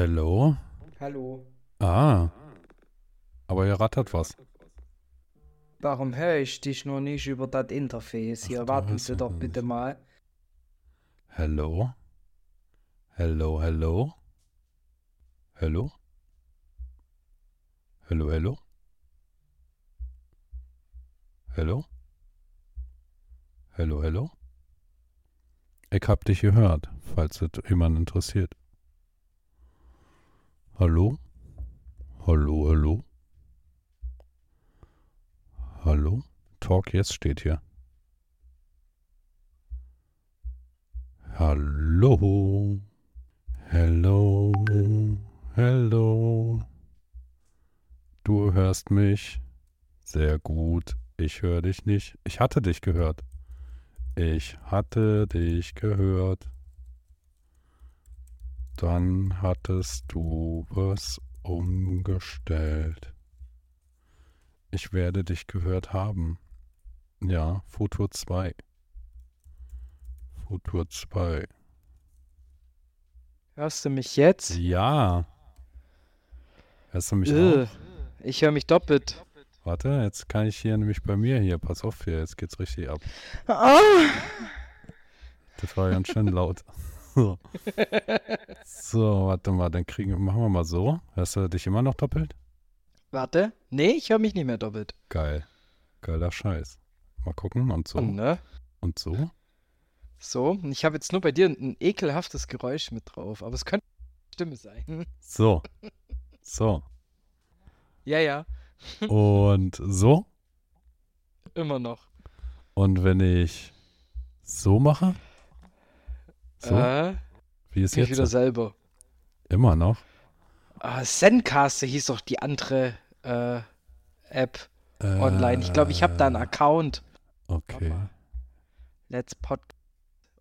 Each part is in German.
Hallo? Hallo. Ah. Aber hier rattert was. Warum höre ich dich noch nicht über das Interface? Hier, Ach, warten Sie doch noch bitte nicht. mal. Hallo? Hallo, hallo? Hallo? Hallo, hallo? Hallo? Hallo, hallo? Ich hab dich gehört, falls es jemand interessiert. Hallo? Hallo, hallo? Hallo? Talk jetzt steht hier. Hallo? Hallo? Hallo? Du hörst mich? Sehr gut. Ich höre dich nicht. Ich hatte dich gehört. Ich hatte dich gehört. Dann hattest du was umgestellt. Ich werde dich gehört haben. Ja, Futur 2. Futur 2. Hörst du mich jetzt? Ja. Hörst du mich Äh, auch? ich höre mich doppelt. Warte, jetzt kann ich hier nämlich bei mir hier. Pass auf hier, jetzt geht's richtig ab. Ah! Das war ganz schön laut. So. so, warte mal, dann kriegen machen wir mal so. Hörst du dich immer noch doppelt? Warte. Nee, ich höre mich nicht mehr doppelt. Geil. Geiler Scheiß. Mal gucken und so. Und, ne? Und so. So, und ich habe jetzt nur bei dir ein ekelhaftes Geräusch mit drauf, aber es könnte Stimme sein. So. So. Ja, ja, Und so. immer noch. Und wenn ich so mache? So? Äh, Wie ist jetzt? wieder selber. Immer noch? Ah, Zencaster hieß doch die andere äh, App online. Ich glaube, ich habe da einen Äh, Account. Okay. Let's Pod.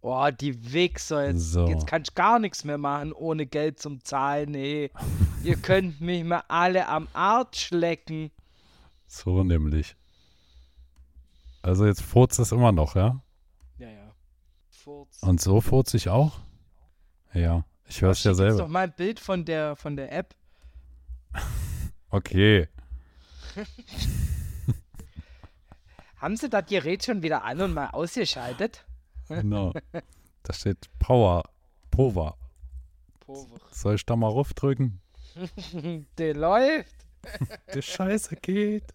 Oh, die Wichser. Jetzt, So. jetzt kann ich gar nichts mehr machen, ohne Geld zum Zahlen. Nee. Ihr könnt mich mal alle am Arsch lecken. So nämlich. Also jetzt furzt es immer noch, ja? Und so furzt ich auch? Ja. Ich höre es ja Schick jetzt doch selber. mal ein Bild von der, von der App. Okay. Haben Sie das Gerät schon wieder an und mal ausgeschaltet? Genau. Da steht Power. Power. Soll ich da mal raufdrücken? Der läuft. Die Scheiße geht.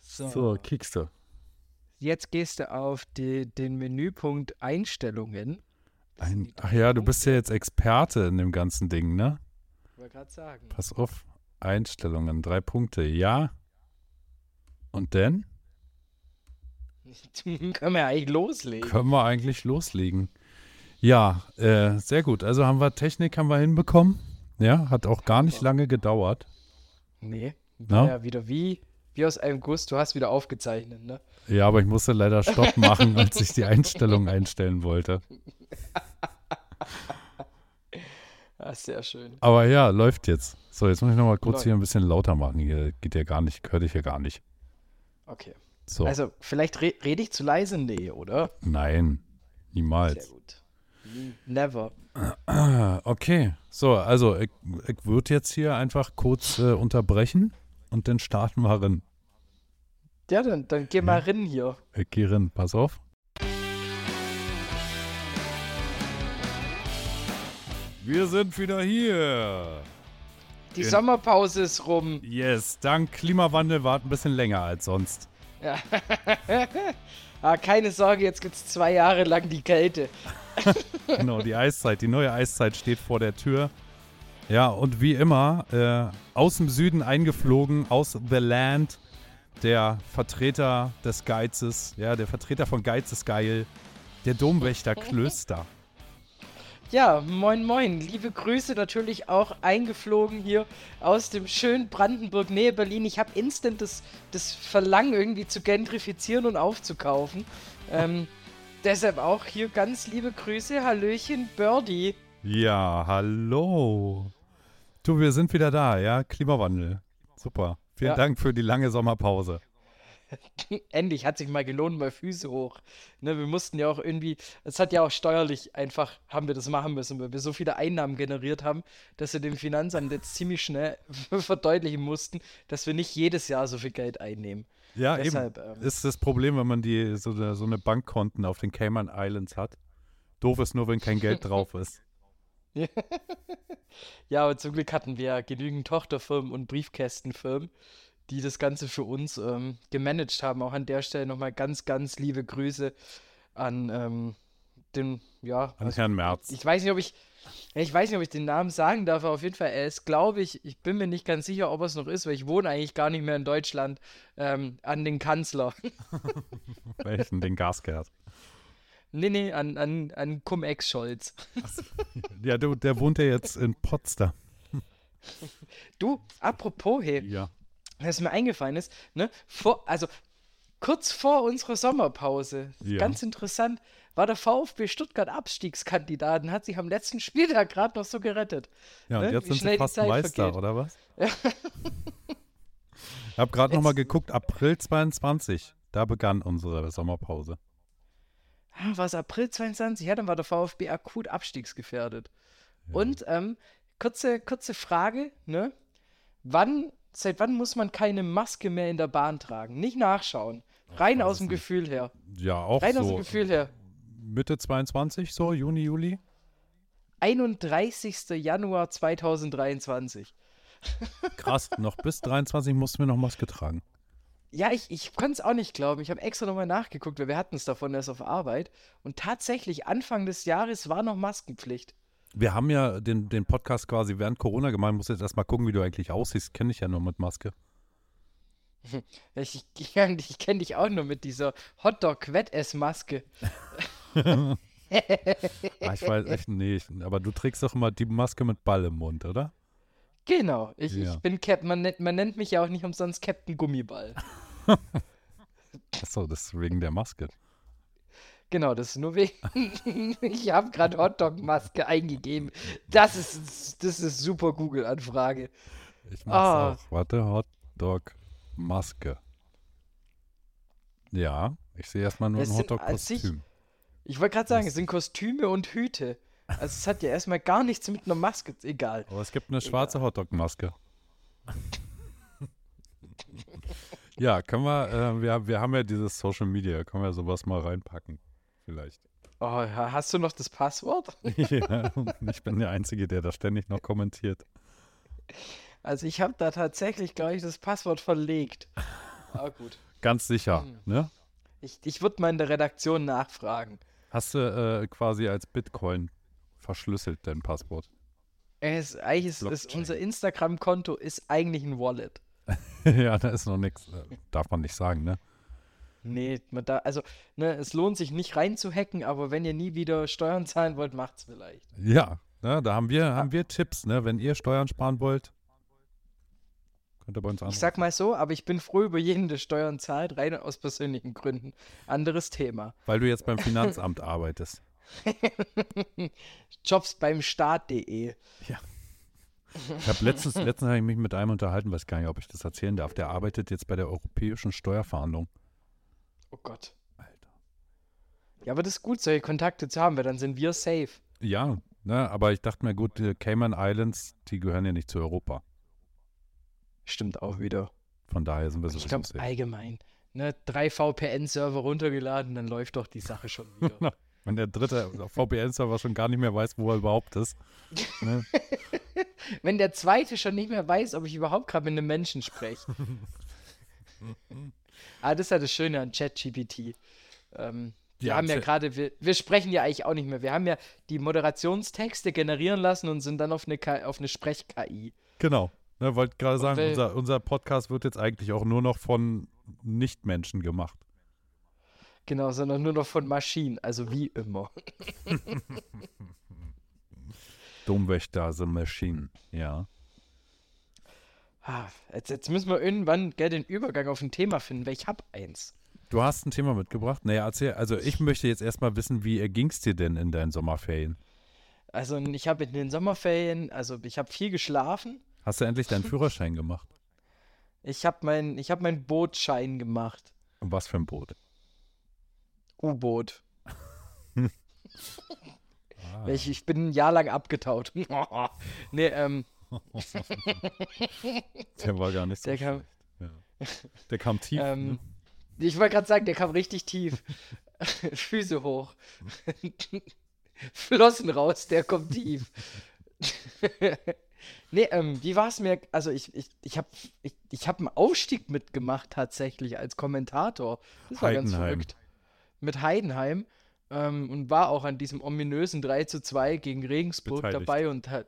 So. So, kickst du. Jetzt gehst du auf die, den Menüpunkt Einstellungen. Ein, ach ja, du bist ja jetzt Experte in dem ganzen Ding, ne? Ich wollte gerade sagen. Pass auf. Einstellungen, drei Punkte. Ja. Und dann Können wir eigentlich loslegen. können wir eigentlich loslegen. Ja, äh, sehr gut. Also haben wir Technik haben wir hinbekommen. Ja, hat auch gar nicht lange gedauert. Nee. War ja wieder wie, wie aus einem Guss. Du hast wieder aufgezeichnet, ne? Ja, aber ich musste leider Stopp machen, als ich die Einstellung einstellen wollte. Ah, sehr schön. Aber ja, läuft jetzt. So, jetzt muss ich noch mal kurz Läuft. hier ein bisschen lauter machen. Hier geht ja gar nicht, hört ich ja gar nicht. Okay. So, Also, vielleicht re rede ich zu leise? Nee, oder? nein, Sehr niemals. gut. Never. Okay, so, also ich, ich würde jetzt hier einfach kurz äh, unterbrechen und dann starten wir rein. Ja, dann, dann geh mal rein hier. Ich gehe rein, pass auf. Wir sind wieder hier. Die Gen- Sommerpause ist rum. Yes, dank Klimawandel war es ein bisschen länger als sonst. Ja. ah, keine Sorge, jetzt gibt's zwei Jahre lang die Kälte. Genau, die Eiszeit, die neue Eiszeit steht vor der Tür. Ja, und wie immer, äh, aus dem Süden eingeflogen, aus The Land, der Vertreter des Geizes, ja, der Vertreter von Geiz ist geil, der Domwächter Klöster. Ja, moin moin. Liebe Grüße natürlich auch eingeflogen hier aus dem schönen Brandenburg, Nähe Berlin. Ich habe instant das, das Verlangen irgendwie zu gentrifizieren und aufzukaufen. Ähm, deshalb auch hier ganz liebe Grüße. Hallöchen, Birdie. Ja, hallo. Du, wir sind wieder da, ja, Klimawandel. Super. Vielen Ja. Dank für die lange Sommerpause. endlich hat sich mal gelohnt, mal Füße hoch. Ne, wir mussten ja auch irgendwie, es hat ja auch steuerlich einfach, haben wir das machen müssen, weil wir so viele Einnahmen generiert haben, dass wir dem Finanzamt jetzt ziemlich schnell verdeutlichen mussten, dass wir nicht jedes Jahr so viel Geld einnehmen. Ja, Deshalb, eben. Ähm, ist das Problem, wenn man die so so eine Bankkonten auf den Cayman Islands hat. Doof ist nur, wenn kein Geld drauf ist. ja, aber zum Glück hatten wir genügend Tochterfirmen und Briefkästenfirmen, die das Ganze für uns ähm, gemanagt haben. Auch an der Stelle nochmal ganz, ganz liebe Grüße an ähm, den, ja. An Herrn Merz. Ich weiß nicht, ob ich, ich weiß nicht, ob ich den Namen sagen darf, aber auf jeden Fall, er ist, glaube ich, ich bin mir nicht ganz sicher, ob er es noch ist, weil ich wohne eigentlich gar nicht mehr in Deutschland, ähm, an den Kanzler. Welchen? Den Gasgerd. Nee, nee, an, an, an Cum-Ex-Scholz. Ja, du, der wohnt ja jetzt in Potsdam. Du, apropos, hey, ja. was mir eingefallen ist, ne, vor, also kurz vor unserer Sommerpause, ja. ganz interessant, war der VfB Stuttgart Abstiegskandidat und hat sich am letzten Spieltag gerade noch so gerettet. Ja, und ne? jetzt Wie sind sie fast Meister, vergeht. oder was? Ja. ich habe gerade nochmal geguckt, April 22, da begann unsere Sommerpause. Ah, war es April 22? Ja, dann war der VfB akut abstiegsgefährdet. Ja. Und ähm, kurze, kurze Frage, ne? Wann, seit wann muss man keine Maske mehr in der Bahn tragen? Nicht nachschauen. Rein aus dem nicht. Gefühl her. Ja, auch Rein so. aus dem Gefühl her. Mitte 22, so, Juni, Juli? 31. Januar 2023. Krass, noch bis 23 mussten wir noch Maske tragen. Ja, ich, ich kann es auch nicht glauben. Ich habe extra nochmal nachgeguckt, weil wir hatten es davon erst auf Arbeit. Und tatsächlich, Anfang des Jahres war noch Maskenpflicht. Wir haben ja den, den Podcast quasi während Corona gemacht. Ich muss jetzt erstmal gucken, wie du eigentlich aussiehst. Kenne ich ja nur mit Maske. Ich, ich, ich, kenne dich auch nur mit dieser Hotdog-Wettess-Maske. ah, ich weiß echt nicht. Aber du trägst doch immer die Maske mit Ball im Mund, oder? Genau. Ich, ja. ich bin Cap. Man, nennt, man nennt mich ja auch nicht umsonst Captain Gummiball. Achso, das ist wegen der Maske. Genau, das ist nur wegen. ich habe gerade Hotdog-Maske eingegeben. Das ist, das ist super Google-Anfrage. Ich mach's oh. auch. Warte, Hotdog-Maske. Ja, ich sehe erstmal nur das ein Hotdog-Kostüm. Ich wollte gerade sagen, es sind Kostüme und Hüte. Also es hat ja erstmal gar nichts mit einer Maske, egal. Aber es gibt eine schwarze Hotdog-Maske. ja, können wir, äh, wir, wir haben ja dieses Social Media, können wir sowas mal reinpacken, vielleicht. Oh, hast du noch das Passwort? ja, ich bin der Einzige, der da ständig noch kommentiert. Also ich habe da tatsächlich, glaube ich, das Passwort verlegt. Aber gut. Ganz sicher, hm. ne? Ich, ich würde mal in der Redaktion nachfragen. Hast du äh, quasi als Bitcoin verschlüsselt dein Passwort? Es, eigentlich ist, ist unser Instagram-Konto ist eigentlich ein Wallet. ja, da ist noch nichts. Äh, darf man nicht sagen, ne? Nee, man da, also, ne, es lohnt sich nicht reinzuhacken, aber wenn ihr nie wieder Steuern zahlen wollt, macht's vielleicht. Ja, ne, da haben wir, haben wir Tipps, ne? Wenn ihr Steuern sparen wollt, könnt ihr bei uns anrufen. Ich sag mal so, aber ich bin froh über jeden, der Steuern zahlt, rein aus persönlichen Gründen. Anderes Thema. Weil du jetzt beim Finanzamt arbeitest. Jobs beim Staat.de. Ja. Ich habe letztens, letztens habe ich mich mit einem unterhalten, weiß gar nicht, ob ich das erzählen darf. Der arbeitet jetzt bei der Europäischen Steuerfahndung. Oh Gott. Alter. Ja, aber das ist gut, solche Kontakte zu haben, weil dann sind wir safe. Ja, ne, aber ich dachte mir, gut, die Cayman Islands, die gehören ja nicht zu Europa. Stimmt auch wieder. Von daher sind wir so Ich glaube, allgemein. Ne, drei VPN-Server runtergeladen, dann läuft doch die Sache schon wieder. Wenn der dritte VPN-Server schon gar nicht mehr weiß, wo er überhaupt ist. Ne? Wenn der zweite schon nicht mehr weiß, ob ich überhaupt gerade mit einem Menschen spreche. ah, das ist ja das Schöne an ChatGPT. Ähm, wir ja, haben ja gerade, wir, wir, sprechen ja eigentlich auch nicht mehr. Wir haben ja die Moderationstexte generieren lassen und sind dann auf eine, auf eine Sprech-KI. Genau. Ne, Wollte gerade sagen, unser, unser Podcast wird jetzt eigentlich auch nur noch von Nichtmenschen gemacht. Genau, sondern nur noch von Maschinen, also wie immer. Domwächter, the Machine, ja. Ah, jetzt, jetzt, müssen wir irgendwann gell, den Übergang auf ein Thema finden, weil ich habe eins. Du hast ein Thema mitgebracht? Naja, erzähl. Also ich möchte jetzt erstmal wissen, wie ging es dir denn in deinen Sommerferien? Also ich habe in den Sommerferien, also ich habe viel geschlafen. Hast du endlich deinen Führerschein gemacht? Ich habe meinen hab mein Bootschein gemacht. Und was für ein Boot? U-Boot. Ah. Ich, ich bin ein Jahr lang abgetaut. nee, ähm, Der war gar nicht so der kam, schlecht. Ja. Der kam tief. Ähm, ne? Ich wollte gerade sagen, der kam richtig tief. Füße hoch. Flossen raus, der kommt tief. nee, ähm, wie war es mir? Also ich, ich, ich habe ich, ich hab einen Aufstieg mitgemacht tatsächlich als Kommentator. Das war ganz Heidenheim. verrückt. Mit Heidenheim. Ähm, und war auch an diesem ominösen 3 zu 2 gegen Regensburg Beteiligt. dabei und hat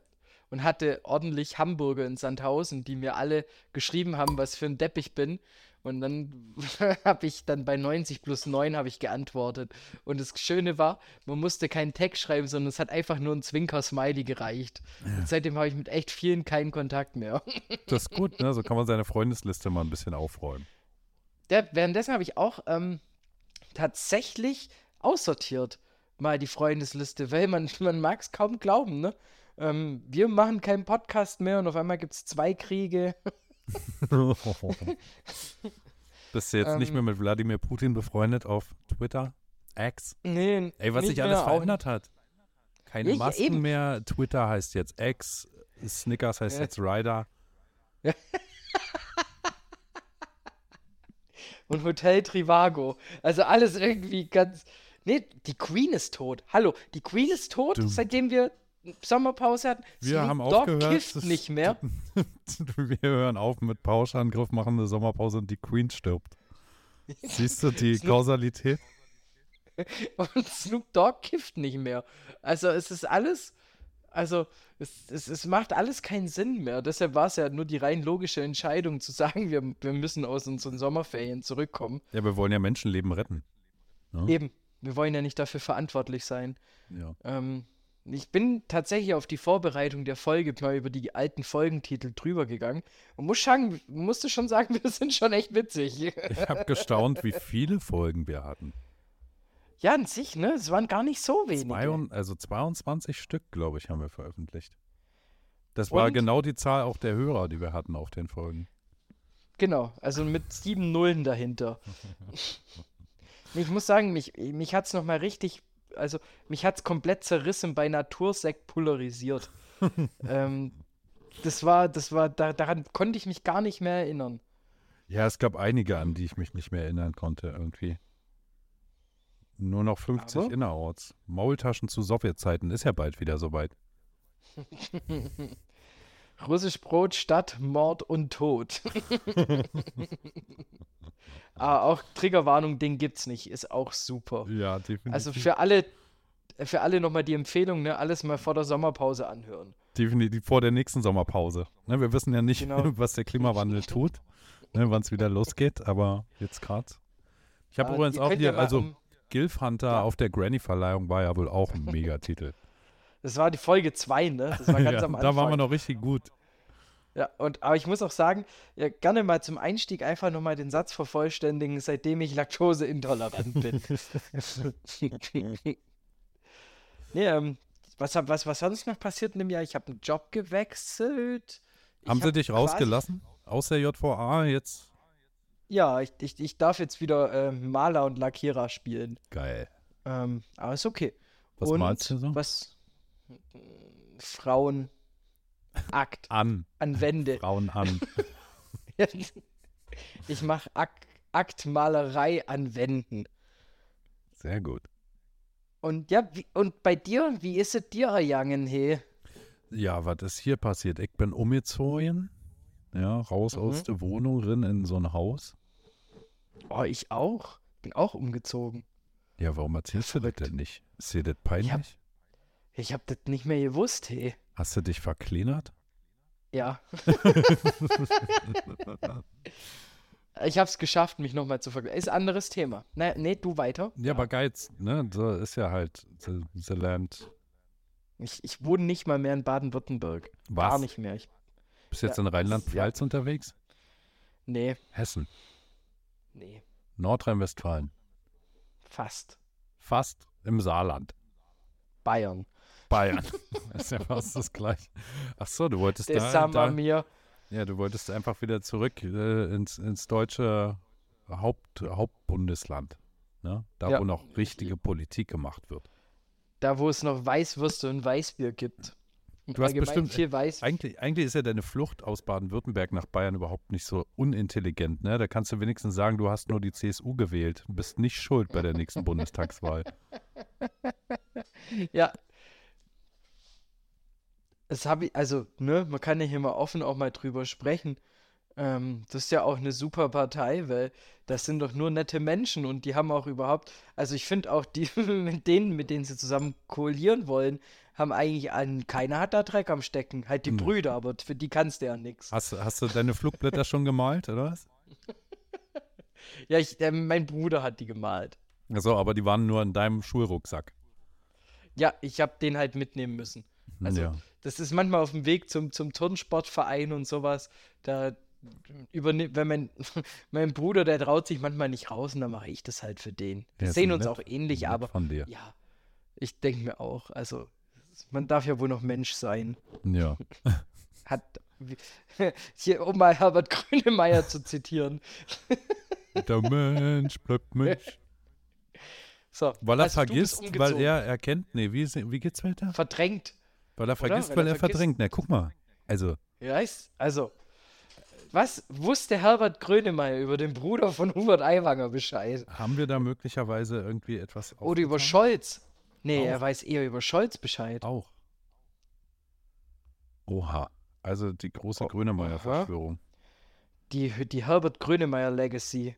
und hatte ordentlich Hamburger in Sandhausen, die mir alle geschrieben haben, was für ein Depp ich bin. Und dann habe ich dann bei 90 plus 9 habe ich geantwortet. Und das Schöne war, man musste keinen Text schreiben, sondern es hat einfach nur ein Zwinker-Smiley gereicht. Und seitdem habe ich mit echt vielen keinen Kontakt mehr. Das ist gut, ne? So kann man seine Freundesliste mal ein bisschen aufräumen. Der, währenddessen habe ich auch ähm, tatsächlich aussortiert, mal die Freundesliste, weil man, man mag es kaum glauben, ne? Ähm, wir machen keinen Podcast mehr und auf einmal gibt es zwei Kriege. Bist du jetzt nicht Ähm. mehr mit Wladimir Putin befreundet auf Twitter? X? Nee, Ey, was nicht sich alles verändert hat. Keine Ich- Masken eben. mehr. Twitter heißt jetzt X. Snickers heißt Ja. jetzt Ryder. Und Hotel Trivago. Also alles irgendwie ganz. Nee, die Queen ist tot. Hallo, die Queen ist tot, Du- seitdem wir Sommerpause hatten. Wir Snoop haben aufgehört. kifft nicht mehr. Wir hören auf mit Pauschangriff, machen eine Sommerpause und die Queen stirbt. Siehst du die Snoop- Kausalität? Und Snoop Dogg kifft nicht mehr. Also es ist alles. Also es, es, es macht alles keinen Sinn mehr. Deshalb war es ja nur die rein logische Entscheidung zu sagen, wir, wir müssen aus unseren Sommerferien zurückkommen. Ja, wir wollen ja Menschenleben retten. Ja. Eben, wir wollen ja nicht dafür verantwortlich sein. Ja. Ähm, ich bin tatsächlich auf die Vorbereitung der Folge mal über die alten Folgentitel drüber gegangen und muss sagen, musste schon sagen, wir sind schon echt witzig. Ich habe gestaunt, wie viele Folgen wir hatten. Ja, an sich, ne? Es waren gar nicht so wenige. Zwei, also 22 Stück, glaube ich, haben wir veröffentlicht. Das war Und? genau die Zahl auch der Hörer, die wir hatten auf den Folgen. Genau, also mit sieben Nullen dahinter. ich muss sagen, mich, mich hat es nochmal richtig, also mich hat es komplett zerrissen bei Natursekt polarisiert. ähm, das war, das war, da, daran konnte ich mich gar nicht mehr erinnern. Ja, es gab einige, an die ich mich nicht mehr erinnern konnte irgendwie. Nur noch 50 Aber? innerorts. Maultaschen zu Sowjetzeiten ist ja bald wieder soweit. Russisch Brot, Stadt, Mord und Tod. ah, auch Triggerwarnung, den gibt's nicht, ist auch super. Ja, definitiv. Also für alle, für alle nochmal die Empfehlung, ne, alles mal vor der Sommerpause anhören. definitiv vor der nächsten Sommerpause. Ne, wir wissen ja nicht, Genau. was der Klimawandel tut, ne, wann es wieder losgeht, aber jetzt gerade. Ich habe Ah, übrigens auch hier, ja also Gilf Hunter Ja. auf der Granny-Verleihung war ja wohl auch ein Megatitel. Das war die Folge 2, ne? Das war ganz ja, am Anfang. da waren wir noch richtig gut. Ja, und, aber ich muss auch sagen, ja, gerne mal zum Einstieg einfach nochmal den Satz vervollständigen, seitdem ich laktoseintolerant bin. nee, ähm, was, was, was sonst noch passiert in dem Jahr? Ich habe einen Job gewechselt. Haben sie dich rausgelassen? Aus der JVA jetzt? Ja, ich, ich, ich darf jetzt wieder ähm, Maler und Lackierer spielen. Geil. Ähm, aber ist okay. Was und malst du so? Was? Frauen. Akt. An. An Wände. Frauen an. ich mache Akt, Aktmalerei an Wänden. Sehr gut. Und ja, wie, und bei dir, wie ist es dir ergangen, he? Ja, was ist hier passiert? Ich bin umgezogen. Ja, raus Mhm. aus der Wohnung, rein in so ein Haus. Oh, ich auch. Bin auch umgezogen. Ja, warum erzählst du das denn nicht? Ist dir das peinlich? Ich hab das nicht mehr gewusst, he. Hast du dich verkleinert? Ja. ich hab's geschafft, mich nochmal zu vergleichen. Ist ein anderes Thema. Na, nee, du weiter. Ja, aber Geiz, ne? So ist ja halt the, the Land. Ich, ich wohne nicht mal mehr in Baden-Württemberg. Was? Gar nicht mehr. Ich, Bist jetzt Ja, in Rheinland-Pfalz unterwegs? nee, Hessen. Nee, Nordrhein-Westfalen. fast. Fast im Saarland. Bayern. Bayern. ist ja fast das gleiche. Ach so, du wolltest Das da, haben wir da mir. Ja, du wolltest einfach wieder zurück äh, ins, ins deutsche Haupt, Hauptbundesland. Ne? Da, Ja. wo noch richtige Politik gemacht wird. Da, wo es noch Weißwürste und Weißbier gibt. Du hast bestimmt- viel Weiß. Eigentlich, eigentlich ist ja deine Flucht aus Baden-Württemberg nach Bayern überhaupt nicht so unintelligent. Ne? Da kannst du wenigstens sagen, du hast nur die CSU gewählt. Du bist nicht schuld bei der nächsten Bundestagswahl. Ja. Das habe ich, also, ne, man kann ja hier mal offen auch mal drüber sprechen. Ähm, das ist ja auch eine super Partei, weil das sind doch nur nette Menschen und die haben auch überhaupt, also ich finde auch die mit denen, mit denen sie zusammen koalieren wollen, haben eigentlich einen, keiner hat da Dreck am Stecken. Halt die Hm. Brüder, aber für die kannst du ja nichts. Hast, du- hast du deine Flugblätter schon gemalt, oder was? Ja, ich, äh, mein Bruder hat die gemalt. Achso, aber die waren nur in deinem Schulrucksack. Ja, ich habe den halt mitnehmen müssen. Also, ja. Das ist manchmal auf dem Weg zum, zum Turnsportverein und sowas. Da übernimmt, wenn mein, mein Bruder, der traut sich manchmal nicht raus und dann mache ich das halt für den. Wir ist sehen nett- uns auch ähnlich, nett aber Von dir. ja, ich denke mir auch, also man darf ja wohl noch Mensch sein. Ja. Hat, hier, um mal Herbert Grönemeyer zu zitieren. Der Mensch bleibt Mensch. So, Weil er also vergisst, weil er erkennt. Nee, wie, wie geht's weiter? verdrängt. Weil er vergisst, Weil weil er er verdrängt. Na, guck mal. Also, Ja, ist, also, was wusste Herbert Grönemeyer über den Bruder von Hubert Aiwanger Bescheid? haben wir da möglicherweise irgendwie etwas Oder über? Scholz? Nee, Auch. er weiß eher über Scholz Bescheid. Auch. Oha. Also die große Oh, Grönemeyer-Verschwörung. Die, die Herbert Grönemeyer Legacy.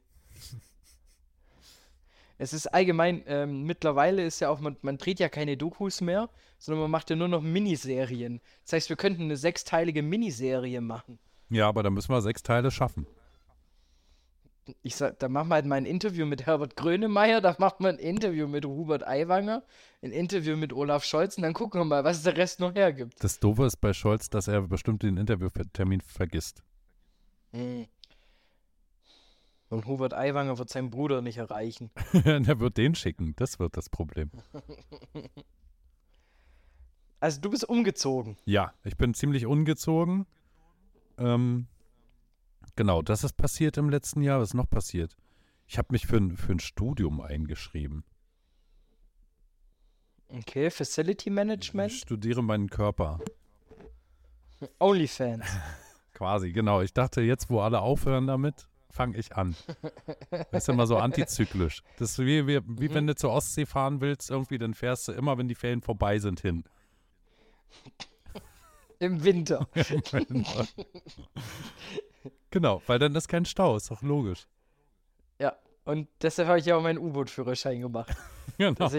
Es ist allgemein, ähm, mittlerweile ist ja auch, man, man dreht ja keine Dokus mehr, sondern man macht ja nur noch Miniserien. Das heißt, wir könnten eine sechsteilige Miniserie machen. Ja, aber da müssen wir sechs Teile schaffen. Ich sag, da machen wir halt mal ein Interview mit Herbert Grönemeyer, da machen wir ein Interview mit Hubert Aiwanger, ein Interview mit Olaf Scholz und dann gucken wir mal, was der Rest noch hergibt. Das Doofe ist bei Scholz, dass er bestimmt den Interviewtermin vergisst. Hm. Und Hubert Aiwanger wird seinen Bruder nicht erreichen. er wird den schicken. Das wird das Problem. Also du bist umgezogen. Ja, ich bin ziemlich ungezogen. Ähm, genau, das ist passiert im letzten Jahr. Was ist noch passiert? Ich habe mich für ein, für ein Studium eingeschrieben. Okay, Facility Ich Management, studiere meinen Körper. OnlyFans. Quasi, genau. Ich dachte, jetzt, wo alle aufhören damit, fange ich an. Das ist immer so antizyklisch. Das ist wie, wie, wie wenn du zur Ostsee fahren willst, irgendwie, dann fährst du immer, wenn die Ferien vorbei sind, hin. Im Winter. genau, weil dann ist kein Stau, ist doch logisch. Ja, und deshalb habe ich ja auch meinen U-Boot-Führerschein gemacht. Genau.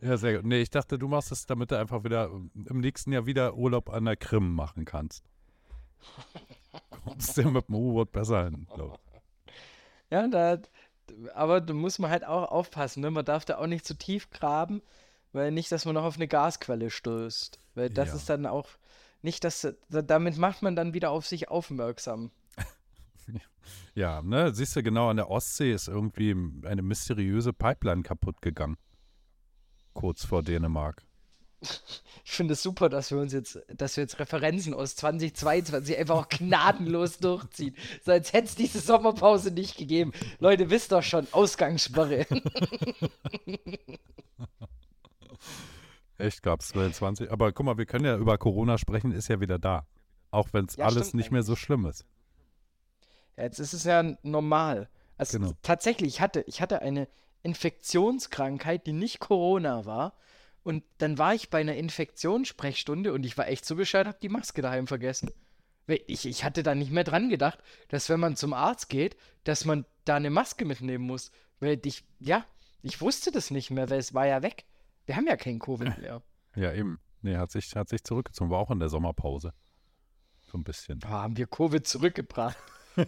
Ja, sehr gut. Nee, ich dachte, du machst es, damit du einfach wieder im nächsten Jahr wieder Urlaub an der Krim machen kannst. Kommst du mit dem U-Boot besser hin, glaub ich. ja, da, aber da muss man halt auch aufpassen, ne? Man darf da auch nicht zu tief graben, weil nicht, dass man noch auf eine Gasquelle stößt. Weil das Ja. ist dann auch nicht, dass da- damit macht man dann wieder auf sich aufmerksam. Ja, ne, siehst du, genau an der Ostsee ist irgendwie eine mysteriöse Pipeline kaputt gegangen. Kurz vor Dänemark. Ich finde es super, dass wir uns jetzt, dass wir jetzt Referenzen aus 2022 einfach auch gnadenlos durchziehen. So als hätte es diese Sommerpause nicht gegeben. Leute, wisst doch schon, Ausgangssperre. Echt, gab's 22. Aber guck mal, wir können ja über Corona sprechen, ist ja wieder da. Auch wenn es Ja, alles stimmt nicht mehr so schlimm ist. Jetzt ist es ja normal. Also Genau. tatsächlich, ich hatte, ich hatte eine Infektionskrankheit, die nicht Corona war. Und dann war ich bei einer Infektionssprechstunde und ich war echt so bescheuert, hab die Maske daheim vergessen. Ich, ich hatte da nicht mehr dran gedacht, dass wenn man zum Arzt geht, dass man da eine Maske mitnehmen muss. Weil ich, ja, ich wusste das nicht mehr, weil es war ja weg. Wir haben ja kein Covid mehr. Ja, eben. Nee, hat sich, hat sich zurückgezogen. War auch in der Sommerpause. So ein bisschen. Boah, haben wir Covid zurückgebracht.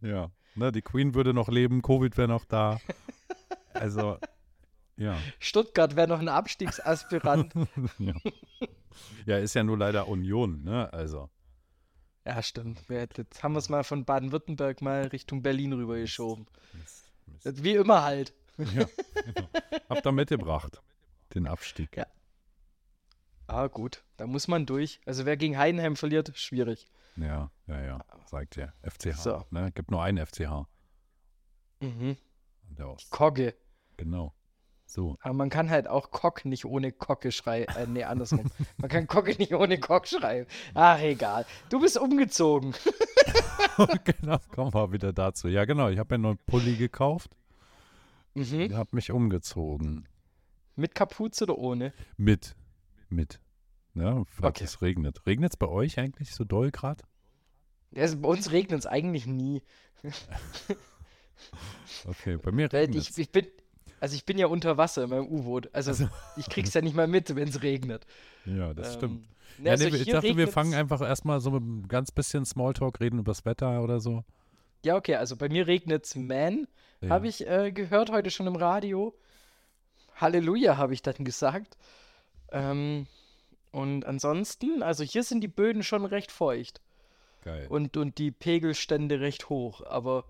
Ja. Ne, die Queen würde noch leben, Covid wäre noch da. Also, ja. Stuttgart wäre noch ein Abstiegsaspirant. ja. Ja, ist ja nur leider Union, ne? Also. Ja, stimmt. Jetzt haben wir es mal von Baden-Württemberg mal Richtung Berlin rübergeschoben. Mist, Mist. Wie immer halt. Ja, genau. Habt ihr mitgebracht, den Abstieg. Ja. Ah, gut. Da muss man durch. Also wer gegen Heidenheim verliert, schwierig. Ja, ja, ja. Sagt ja. FCH. So. Ne? Gibt nur einen FCH. Mhm. Der Ost. Kogge. Genau. So. Aber man kann halt auch Kock nicht ohne Kocke schreiben. Äh, nee, andersrum. man kann Kocke nicht ohne Kock schreiben. Ach, egal. Du bist umgezogen. genau, kommen wir wieder dazu. Ja, genau. Ich habe mir nur einen Pulli gekauft. Mhm. Der hat mich umgezogen. Mit Kapuze oder ohne? Mit. Mit. Ja, falls Okay. es regnet. Regnet es bei euch eigentlich so doll gerade? Ja, also bei uns regnet es eigentlich nie. Okay, bei mir regnet ich, ich bin, also ich bin ja unter Wasser in meinem U-Boot. Also ich krieg's ja nicht mal mit, wenn es regnet. Ja, das stimmt. Ähm, Ja, also nee, ich dachte, wir fangen einfach erstmal so mit einem ganz bisschen Smalltalk, reden über das Wetter oder so. Ja, okay, also bei mir regnet's Man, Ja. habe ich äh, gehört heute schon im Radio. Halleluja, habe ich dann gesagt. Ähm, und ansonsten, also hier sind die Böden schon recht feucht Geil. und, und die Pegelstände recht hoch. Aber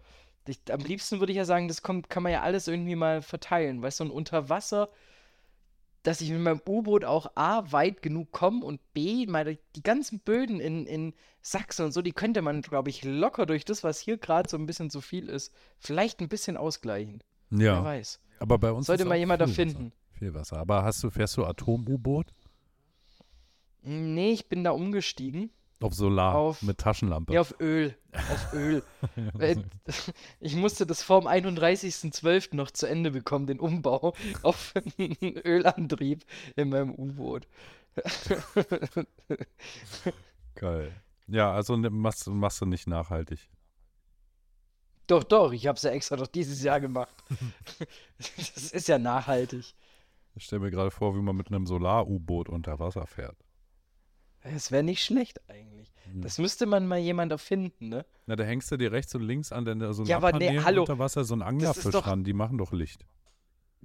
ich, am liebsten würde ich ja sagen, das kommt, kann man ja alles irgendwie mal verteilen. Weißt du, und unter Wasser, dass ich mit meinem U-Boot auch A, weit genug komme und B, meine, die ganzen Böden in, in Sachsen und so, die könnte man, glaube ich, locker durch das, was hier gerade so ein bisschen zu viel ist, vielleicht ein bisschen ausgleichen. Wer ja, weiß. aber bei uns Sollte mal jemand erfinden. Wasser. Viel Wasser. Aber hast du, fährst du Atom-U-Boot? Nee, ich bin da umgestiegen. Auf Solar Auf- mit Taschenlampe. Ja, auf Öl. Auf Öl. Ich musste das vorm 31.12. noch zu Ende bekommen, den Umbau auf einen Ölantrieb in meinem U-Boot. Geil. Ja, also ne- machst, machst du nicht nachhaltig. Doch, doch, ich habe es ja extra doch dieses Jahr gemacht. Das ist ja nachhaltig. Ich stelle mir gerade vor, wie man mit einem Solar-U-Boot unter Wasser fährt. Es wäre nicht schlecht eigentlich. Das müsste man mal jemand erfinden, ne? Na, da hängst du dir rechts und links an den so Ja, aber nee, hallo. unter Wasser so ein ist Anglerfisch doch- dran, die machen doch Licht.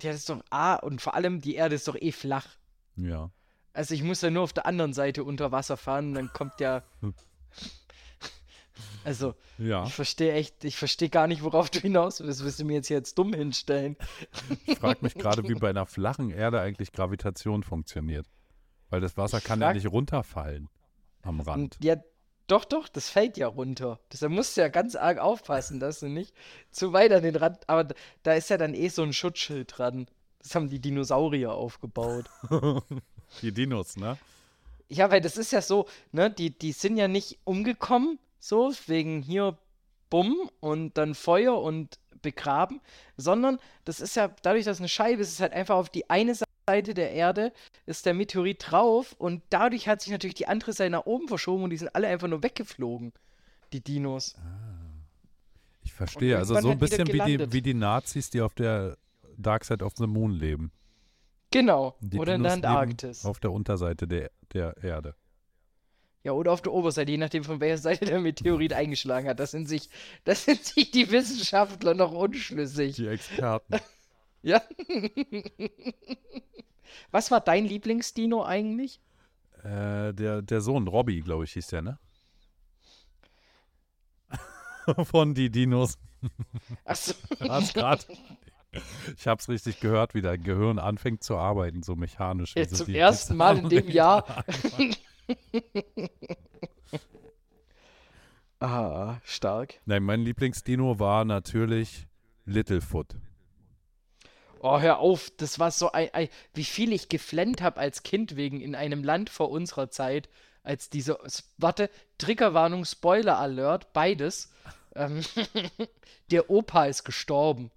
Ja, das ist doch A und vor allem die Erde ist doch eh flach. Ja. Also ich muss ja nur auf der anderen Seite unter Wasser fahren, dann kommt ja. Also, Ja. ich verstehe echt, ich verstehe gar nicht, worauf du hinaus willst. Willst du mir jetzt hier jetzt dumm hinstellen? Ich frage mich gerade, wie bei einer flachen Erde eigentlich Gravitation funktioniert. Weil das Wasser kann ja nicht runterfallen am Rand. Ja, doch, doch, das fällt ja runter. Deshalb musst du ja ganz arg aufpassen, dass du nicht zu weit an den Rand. Aber da ist ja dann eh so ein Schutzschild dran. Das haben die Dinosaurier aufgebaut. Die Dinos, ne? Ja, weil das ist ja so, ne, die, die sind ja nicht umgekommen, so, wegen hier Bumm und dann Feuer und begraben, sondern das ist ja, dadurch, dass es eine Scheibe ist, ist halt einfach auf die eine Seite der Erde ist der Meteorit drauf und dadurch hat sich natürlich die andere Seite nach oben verschoben und die sind alle einfach nur weggeflogen, die Dinos. Ich verstehe. Also so ein halt bisschen wie die, wie die Nazis, die auf der Dark Side of the Moon leben. Genau, Die oder in der Dinos Antarktis. Auf der Unterseite der, der Erde. Ja, oder auf der Oberseite, je nachdem, von welcher Seite der Meteorit eingeschlagen hat. Das sind sich, das sind sich die Wissenschaftler noch unschlüssig. Die Experten. Ja. Was war dein Lieblingsdino eigentlich? äh, der, der Sohn, Robbie, glaube ich, hieß der, ne? Von die Dinos. Achso, Hast grad, ich habe es richtig gehört, wie dein Gehirn anfängt zu arbeiten, so mechanisch. so zum die- die ersten Mal in dem Jahr. ah, stark. Nein, mein Lieblingsdino war natürlich Littlefoot. Oh, hör auf, das war so ein, ein wie viel ich geflennt habe als Kind wegen in einem Land vor unserer Zeit, als diese, warte, Triggerwarnung, Spoiler Alert, beides. Ähm, der Opa ist gestorben.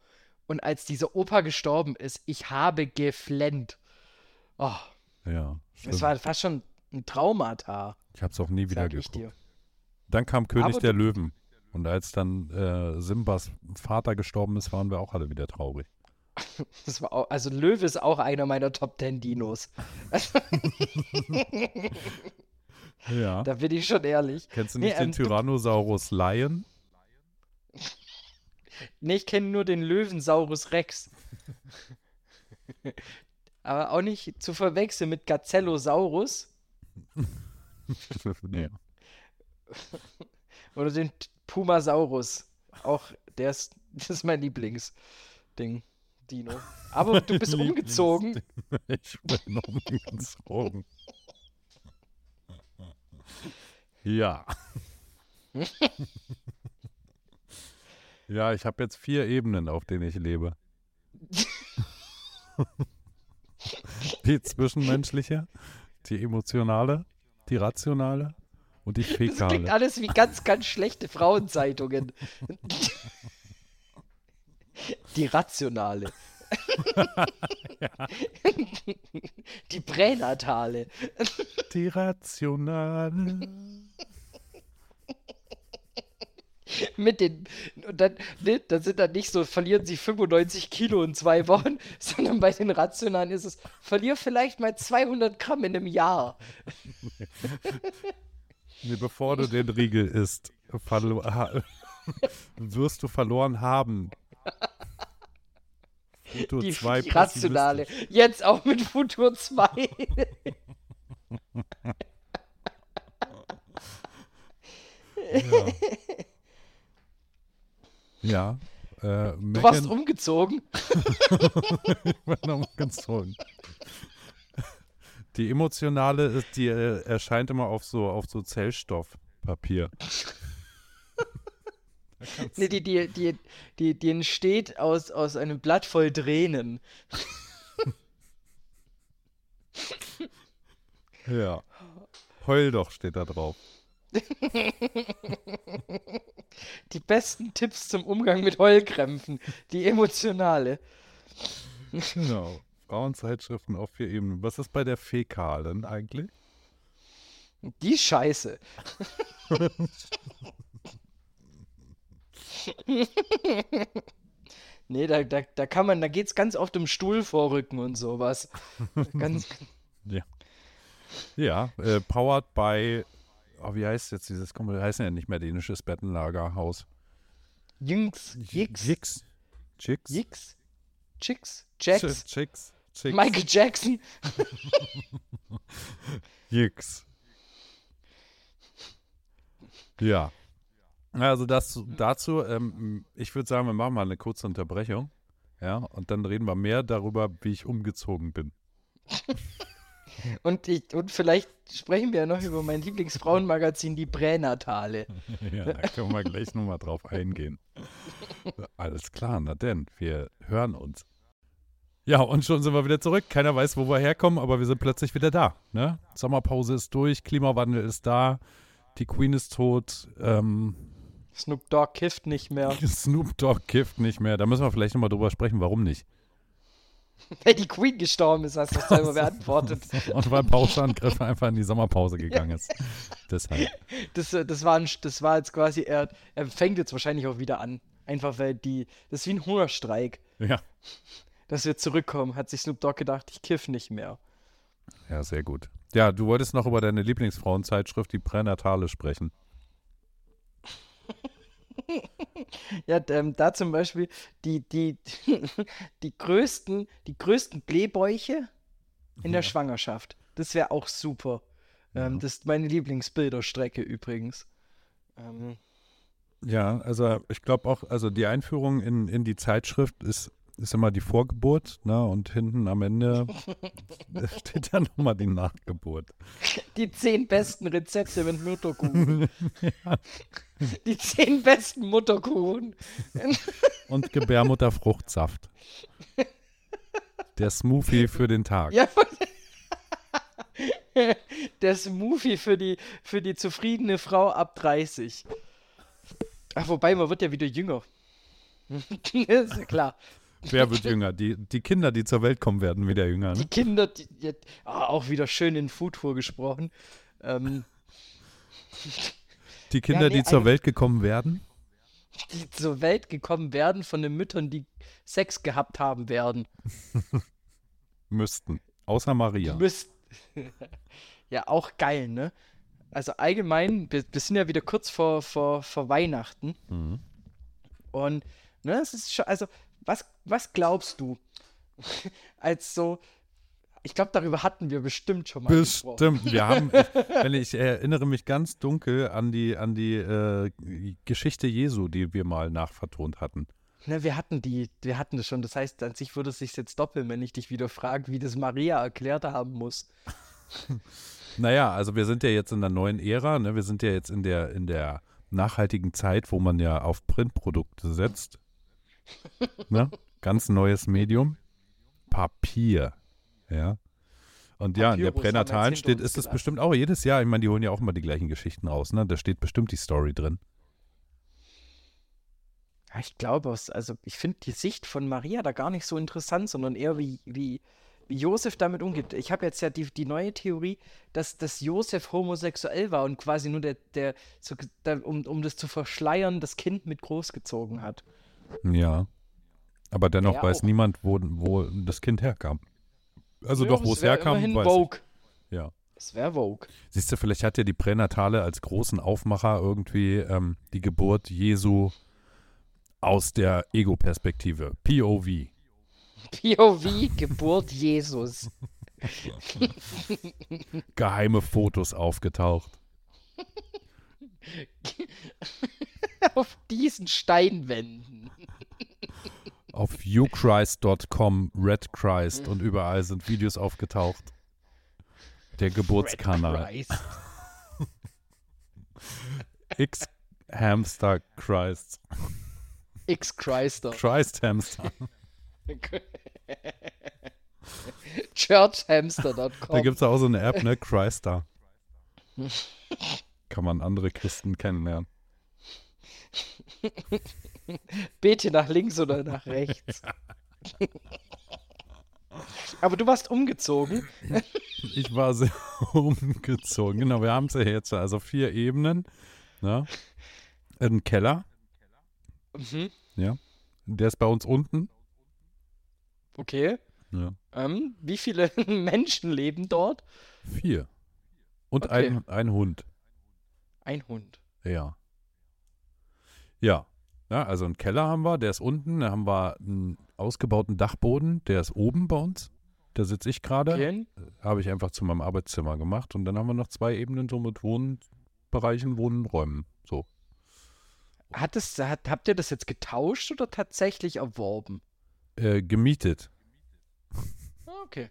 Und als dieser Opa gestorben ist, ich habe geflennt. Oh, Ja, es stimmt. war fast schon ein Traumata, ich habe es auch nie wieder geguckt. Dann kam König Aber der Löwen. Und als dann äh, Simbas Vater gestorben ist, waren wir auch alle wieder traurig. Das war auch, also Löwe ist auch einer meiner Top 10 Dinos. Ja. Da bin ich schon ehrlich. Kennst du Nee, nicht den ähm, Tyrannosaurus Lion? Nee, ich kenne nur den Löwensaurus Rex. Aber auch nicht zu verwechseln mit Gazellosaurus nee. oder den Pumasaurus. Auch der ist, das ist mein Lieblingsding, Dino. Aber du bist umgezogen. Ich bin umgezogen. Ja. ja, ich habe jetzt vier Ebenen, auf denen ich lebe. die zwischenmenschliche, die emotionale, die rationale und die fäkale. Das klingt alles wie ganz, ganz schlechte Frauenzeitungen. Die rationale. ja. Die pränatale. Die rationale. Mit den, und dann, ne, dann sind dann nicht so, verlieren sie 95 Kilo in zwei Wochen, sondern bei den Rationalen ist es, verlier vielleicht mal 200 Gramm in einem Jahr. Nee, bevor du den Riegel isst, wirst du verloren haben. Futur die, 2 die rationale. Jetzt auch mit Futur 2. ja. ja. Äh, du warst umgezogen? ich war umgezogen. Die emotionale, die äh, erscheint immer auf so, auf so Zellstoffpapier. Nee, die, die, die, die, die entsteht aus, aus einem Blatt voll Tränen. ja. Heul doch steht da drauf. Die besten Tipps zum Umgang mit Heulkrämpfen. Die emotionale. Genau. Frauenzeitschriften auf vier Ebenen. Was ist bei der Fäkalen eigentlich? Die Scheiße. nee, da, da, da kann man, da geht's ganz oft um Stuhlvorrücken und sowas. ganz. ja. Ja, äh, powered by, oh, wie heißt jetzt dieses, komm, heißt ja nicht mehr dänisches Bettenlagerhaus. Jinx, Jix. Jix. Chicks. Jix. Chicks. Jacks. Chicks. Chicks. Michael Jackson. Jix. Ja. Also das dazu, ähm, ich würde sagen, wir machen mal eine kurze Unterbrechung. Ja, und dann reden wir mehr darüber, wie ich umgezogen bin. und, ich, und vielleicht sprechen wir ja noch über mein Lieblingsfrauenmagazin, die Pränatale. ja, da können wir gleich nochmal drauf eingehen. Alles klar, na denn, wir hören uns. Ja, und schon sind wir wieder zurück. Keiner weiß, wo wir herkommen, aber wir sind plötzlich wieder da. Ne? Sommerpause ist durch, Klimawandel ist da, die Queen ist tot. Ähm, Snoop Dogg kifft nicht mehr. Snoop Dogg kifft nicht mehr. Da müssen wir vielleicht nochmal drüber sprechen, warum nicht. Weil die Queen gestorben ist, hast du selber beantwortet. und weil Pauschangriff einfach in die Sommerpause gegangen ist. Deshalb. Das, äh, das, war ein, das war jetzt quasi, er, er fängt jetzt wahrscheinlich auch wieder an. Einfach weil die, das ist wie ein Hungerstreik. Ja dass wir zurückkommen, hat sich Snoop Dogg gedacht, ich kiff nicht mehr. Ja, sehr gut. Ja, du wolltest noch über deine Lieblingsfrauenzeitschrift, die Pränatale, sprechen. Ja, ähm, da zum Beispiel die, die, die größten, die größten Blähbäuche in der Schwangerschaft. Das wäre auch super. Ähm, ja. Das ist meine Lieblingsbilderstrecke übrigens. Ähm. Ja, also ich glaube auch, also die Einführung in, in die Zeitschrift ist ist immer die Vorgeburt, ne? Und hinten am Ende steht dann nochmal die Nachgeburt. Die zehn besten Rezepte mit Mutterkuchen. ja. Die zehn besten Mutterkuchen. Und Gebärmutterfruchtsaft. Der Smoothie für den Tag. Ja. Der Smoothie für die, für die zufriedene Frau ab 30. Ach, wobei, man wird ja wieder jünger. ist ja klar. Wer wird jünger? Die, die Kinder, die zur Welt kommen, werden wieder jünger. Ne? Die Kinder, die, die, oh, auch wieder schön in Futur gesprochen. Ähm, die Kinder, ja, nee, die zur Welt gekommen werden? Die zur Welt gekommen werden von den Müttern, die Sex gehabt haben werden. Müssten. Außer Maria. Müssten. ja, auch geil, ne? Also allgemein, wir, wir, sind ja wieder kurz vor, vor, vor Weihnachten. Mhm. Und, ne, es ist schon, also was, was glaubst du, als so ich glaube, darüber hatten wir bestimmt schon mal bestimmt. gesprochen. Bestimmt. Wir haben, wenn ich erinnere mich ganz dunkel an die, an die äh, Geschichte Jesu, die wir mal nachvertont hatten. Ne, wir hatten die, wir hatten das schon. Das heißt, an sich würde es sich jetzt doppeln, wenn ich dich wieder frage, wie das Maria erklärt haben muss. naja, also wir sind ja jetzt in der neuen Ära, ne? Wir sind ja jetzt in der, in der nachhaltigen Zeit, wo man ja auf Printprodukte setzt. ne? Ganz neues Medium. Papier. Ja. Und ja, in der Papyrus Pränatalen steht, ist es gelassen. bestimmt auch jedes Jahr, ich meine, die holen ja auch immer die gleichen Geschichten raus, ne? Da steht bestimmt die Story drin. Ja, ich glaube, also ich finde die Sicht von Maria da gar nicht so interessant, sondern eher wie, wie, wie Josef damit umgeht. Ich habe jetzt ja die, die neue Theorie, dass, dass Josef homosexuell war und quasi nur der, der so, da, um, um das zu verschleiern, das Kind mit großgezogen hat. Ja. Aber dennoch Ja, weiß auch. niemand, wo, wo das Kind herkam. Also Ja, doch, wo es herkam, immerhin weiß Vogue. ich. Ja. Es wäre Vogue. Siehst du, vielleicht hat ja die Pränatale als großen Aufmacher irgendwie ähm, die Geburt Jesu aus der Ego-Perspektive. POV. POV, Geburt Jesus. Geheime Fotos aufgetaucht. Auf diesen Steinwänden. Auf youchrist.com, redchrist und überall sind Videos aufgetaucht. Der Geburtskanal. X Hamster Christ. X-Christer. Christ Hamster. Churchhamster.com. Da gibt es auch so eine App, ne? Christa. Kann man andere Christen kennenlernen. Bete nach links oder nach rechts. Aber du warst umgezogen. Ich war sehr umgezogen. Genau, wir haben es ja jetzt also vier Ebenen. Ne? Ein Keller, Mhm. der ist bei uns unten. Okay. Ja. Ähm, wie viele Menschen leben dort? Vier. Und Okay. ein, ein Hund. Ein Hund. Ja. Ja. Ja, also einen Keller haben wir, der ist unten. Da haben wir einen ausgebauten Dachboden, der ist oben bei uns. Da sitze ich gerade. Okay. Habe ich einfach zu meinem Arbeitszimmer gemacht. Und dann haben wir noch zwei Ebenen so mit Wohnbereichen, Wohnräumen. So. Hat es, hat, habt ihr das jetzt getauscht oder tatsächlich erworben? Äh, gemietet. Ah, Okay.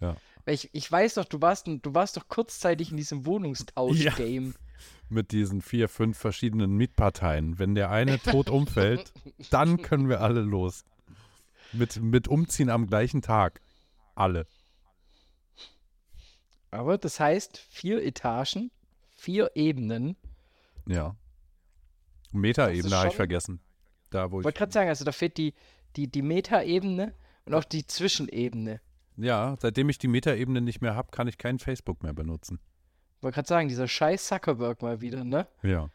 Ja. Ich, ich weiß doch, du warst, du warst doch kurzzeitig in diesem Wohnungstausch-Game. Mit diesen vier, fünf verschiedenen Mietparteien. Wenn der eine tot umfällt, dann können wir alle los. Mit, mit Umziehen am gleichen Tag. Alle. Aber das heißt, vier Etagen, vier Ebenen. Ja. Metaebene habe ich vergessen. Da, wo Ich ich. wollte gerade sagen, also da fehlt die, die, die Metaebene und auch die Zwischenebene. Ja, seitdem ich die Metaebene nicht mehr habe, kann ich kein Facebook mehr benutzen. Ich wollte gerade sagen, dieser scheiß Zuckerberg mal wieder, ne? Ja.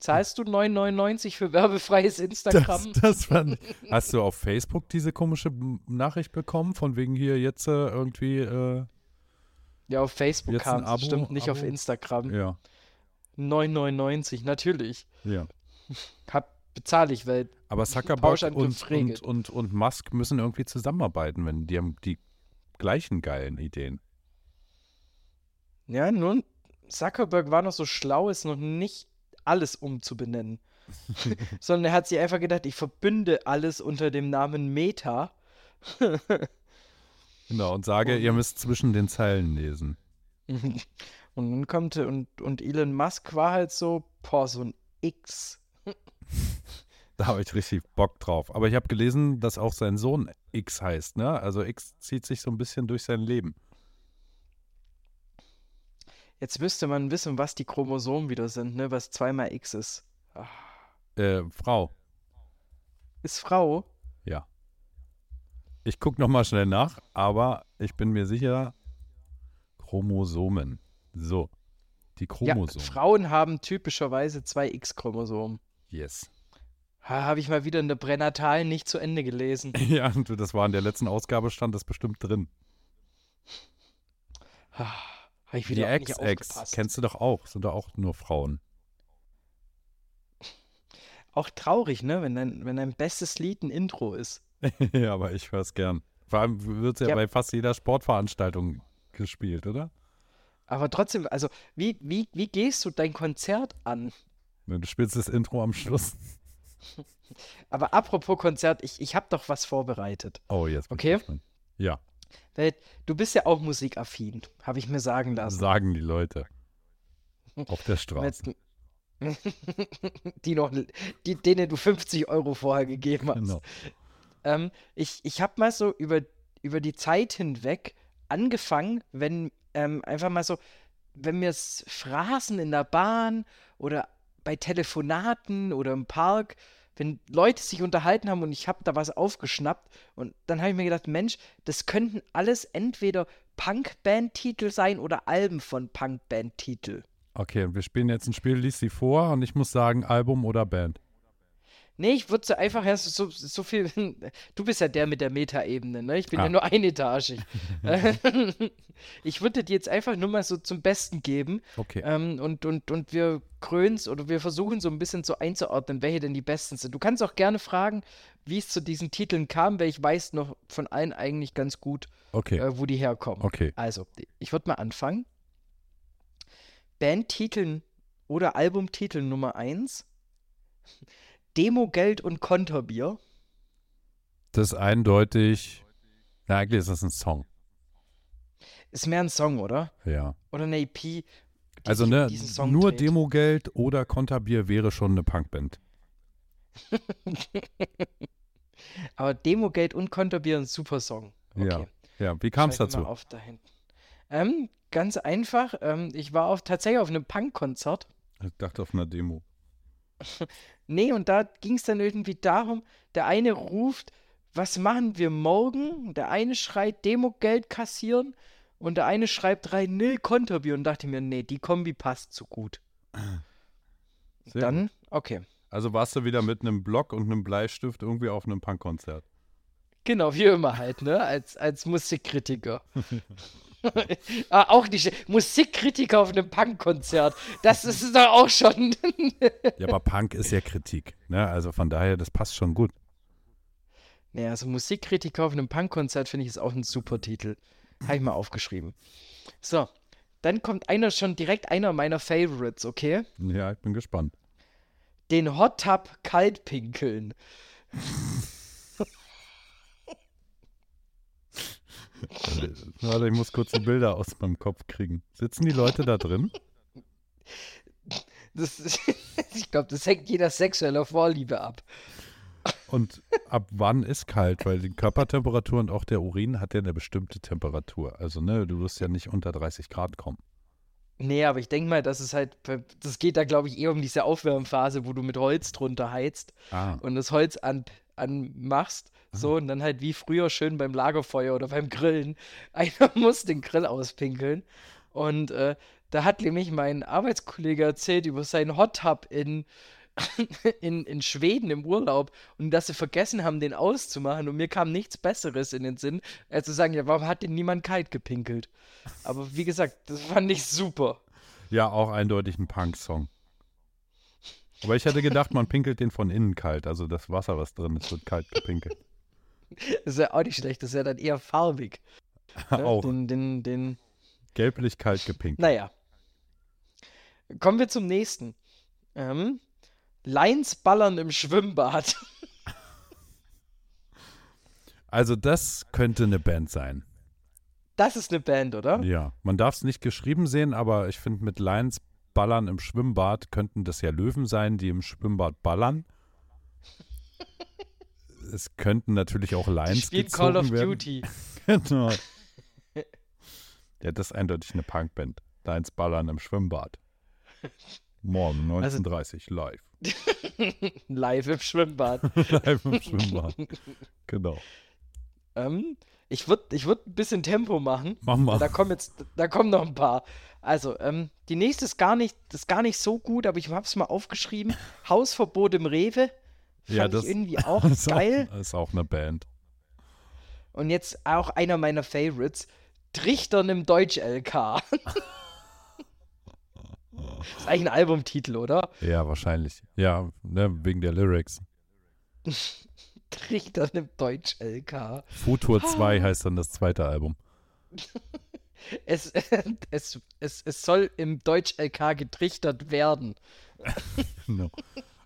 Zahlst du 9,99 für werbefreies Das, Instagram? das fand, hast du auf Facebook diese komische Nachricht bekommen, von wegen hier jetzt äh, irgendwie, äh, ja, auf Facebook kam es bestimmt nicht auf Abo? Instagram. ja, 9,99, natürlich. ja. Hab, bezahle ich, weil Aber Zuckerberg und, und, und, und Musk müssen irgendwie zusammenarbeiten, wenn die haben die gleichen geilen Ideen. Ja, nun, Zuckerberg war noch so schlau, es noch nicht alles umzubenennen. Sondern er hat sich einfach gedacht, ich verbünde alles unter dem Namen Meta. Genau, und sage, Und- ihr müsst zwischen den Zeilen lesen. und dann kommt und, und Elon Musk war halt so, boah, so ein X. Da habe ich richtig Bock drauf. Aber ich habe gelesen, dass auch sein Sohn X heißt, ne? Also X zieht sich so ein bisschen durch sein Leben. Jetzt müsste man wissen, was die Chromosomen wieder sind, ne? Was zweimal X ist. Ah, Äh, Frau, Ist Frau? ja. Ich gucke nochmal schnell nach, aber ich bin mir sicher, Chromosomen. So, die Ja, Chromosomen. Frauen haben typischerweise zwei X-Chromosomen. yes. Ha, Habe ich mal wieder in der Pränatalen nicht zu Ende gelesen. Ja, das war in der letzten Ausgabe, stand das bestimmt drin. Habe ich Die wieder nicht Ex-Ex, kennst du doch auch, sind doch auch nur Frauen. Auch traurig, ne? Wenn dein, wenn dein bestes Lied ein Intro ist. ja, aber ich höre es gern. Vor allem wird es ja, Ja. bei fast jeder Sportveranstaltung gespielt, oder? Aber trotzdem, also, wie, wie, wie gehst du dein Konzert an? Du spielst das Intro am Schluss. Aber apropos Konzert, ich, ich habe doch was vorbereitet. Oh, jetzt Okay. Ja, du bist ja auch musikaffin, habe ich mir sagen lassen. sagen die Leute. Auf der Straße. Die noch, die, denen du 50 Euro vorher gegeben hast. Genau. Ähm, ich ich habe mal so über, über die Zeit hinweg angefangen, wenn ähm, einfach mal so, wenn mir es Phrasen in der Bahn oder bei Telefonaten oder im Park, wenn Leute sich unterhalten haben und ich habe da was aufgeschnappt und dann habe ich mir gedacht, Mensch, das könnten alles entweder Punk-Band-Titel sein oder Alben von Punk-Band-Titel. Okay, wir spielen jetzt ein Spiel, lies sie vor und ich muss sagen, Album oder Band. Nee, ich würde so einfach ja so, so viel. Du bist ja der mit der Metaebene, ne? Ich bin Ah. ja nur einetagig. ich würde dir jetzt einfach nur mal so zum Besten geben. Okay. Ähm, und, und, und wir krönen oder wir versuchen so ein bisschen so einzuordnen, welche denn die besten sind. Du kannst auch gerne fragen, wie es zu diesen Titeln kam, weil ich weiß noch von allen eigentlich ganz gut, Okay. äh, wo die herkommen. Okay. Also, ich würde mal anfangen. Bandtiteln oder Albumtitel Nummer 1. Demogeld und Konterbier. Das ist eindeutig. Na, eigentlich ist das ein Song. Ist mehr ein Song, oder? Ja. Oder eine EP. Also, ne, nur dreht. Demogeld oder Konterbier wäre schon eine Punkband. Aber Demogeld und Konterbier ein super Song. Okay. Ja. Ja, wie kam es ich mal dazu? auf da hinten. Ähm, ganz einfach. Ähm, ich war auf, tatsächlich auf einem Punk-Konzert. Ich dachte auf einer Demo. Nee, und da ging es dann irgendwie darum, der eine ruft, was machen wir morgen? Der eine schreit Demogeld kassieren und der eine schreibt rein Nil Konterbier und dachte mir, nee, die Kombi passt so gut. Sehr dann, okay. Also warst du wieder mit einem Block und einem Bleistift irgendwie auf einem Punkkonzert. Genau, wie immer halt, ne? Als, als Musikkritiker. ah, auch nicht. Musikkritiker auf einem Punkkonzert. Das ist doch auch schon. Ja, aber Punk ist ja Kritik. Ne? Also von daher, das passt schon gut. naja, also Musikkritiker auf einem Punkkonzert finde ich ist auch ein super Titel. Habe ich mal aufgeschrieben. So, dann kommt einer schon direkt einer meiner Favorites, okay? Ja, ich bin gespannt. Den Hot Tub Kaltpinkeln. Warte, ich muss kurz die Bilder aus meinem Kopf kriegen. Sitzen die Leute da drin? Das ist, ich glaube, das hängt jeder sexueller Vorliebe ab. Und ab wann ist kalt? Weil die Körpertemperatur und auch der Urin hat ja eine bestimmte Temperatur. Also, ne, du wirst ja nicht unter 30 Grad kommen. Nee, aber ich denke mal, dass es halt, das geht da, glaube ich, eher um diese Aufwärmphase, wo du mit Holz drunter heizt Ah, und das Holz an, anmachst. So, und dann halt wie früher schön beim Lagerfeuer oder beim Grillen. Einer muss den Grill auspinkeln. Und äh, da hat nämlich mein Arbeitskollege erzählt über seinen Hot Tub in, in, in Schweden im Urlaub und dass sie vergessen haben, den auszumachen. Und mir kam nichts Besseres in den Sinn, als zu sagen, ja, warum hat denn niemand kalt gepinkelt? Aber wie gesagt, das fand ich super. ja, auch eindeutig ein Punk-Song. Aber ich hätte gedacht, man pinkelt den von innen kalt. Also das Wasser, was drin ist, wird kalt gepinkelt. Das ist ja auch nicht schlecht, das ist ja dann eher farbig. Ne? auch Den, den, den, gelblich kalt gepinkelt. naja. Kommen wir zum nächsten. Ähm, Lines ballern im Schwimmbad. Also das könnte eine Band sein. Das ist eine Band, oder? Ja, man darf es nicht geschrieben sehen, aber ich finde mit Lions ballern im Schwimmbad könnten das ja Löwen sein, die im Schwimmbad ballern. es könnten natürlich auch Die Lions spielt gezogen Call of werden. Duty. Genau. ja, das ist eindeutig eine Punkband. Lions ballern im Schwimmbad. Morgen Also 19.30 live. Live im Schwimmbad. live im Schwimmbad. Genau. ähm, ich würde ich würd ein bisschen Tempo machen. Mach mal. Da kommen jetzt, da kommen noch ein paar. Also, ähm, die nächste ist gar nicht, ist gar nicht so gut, aber ich habe es mal aufgeschrieben. Hausverbot im Rewe. Fand Ja, das- ich irgendwie auch ist geil. Auch, ist auch eine Band. Und jetzt auch einer meiner Favorites. Trichtern im Deutsch-LK. ist eigentlich ein Albumtitel, oder? Ja, wahrscheinlich. Ja, ne, wegen der Lyrics. Trichtern im Deutsch-LK. Futur 2 heißt dann das zweite Album. Es, es, es, es soll im Deutsch-LK getrichtert werden. No.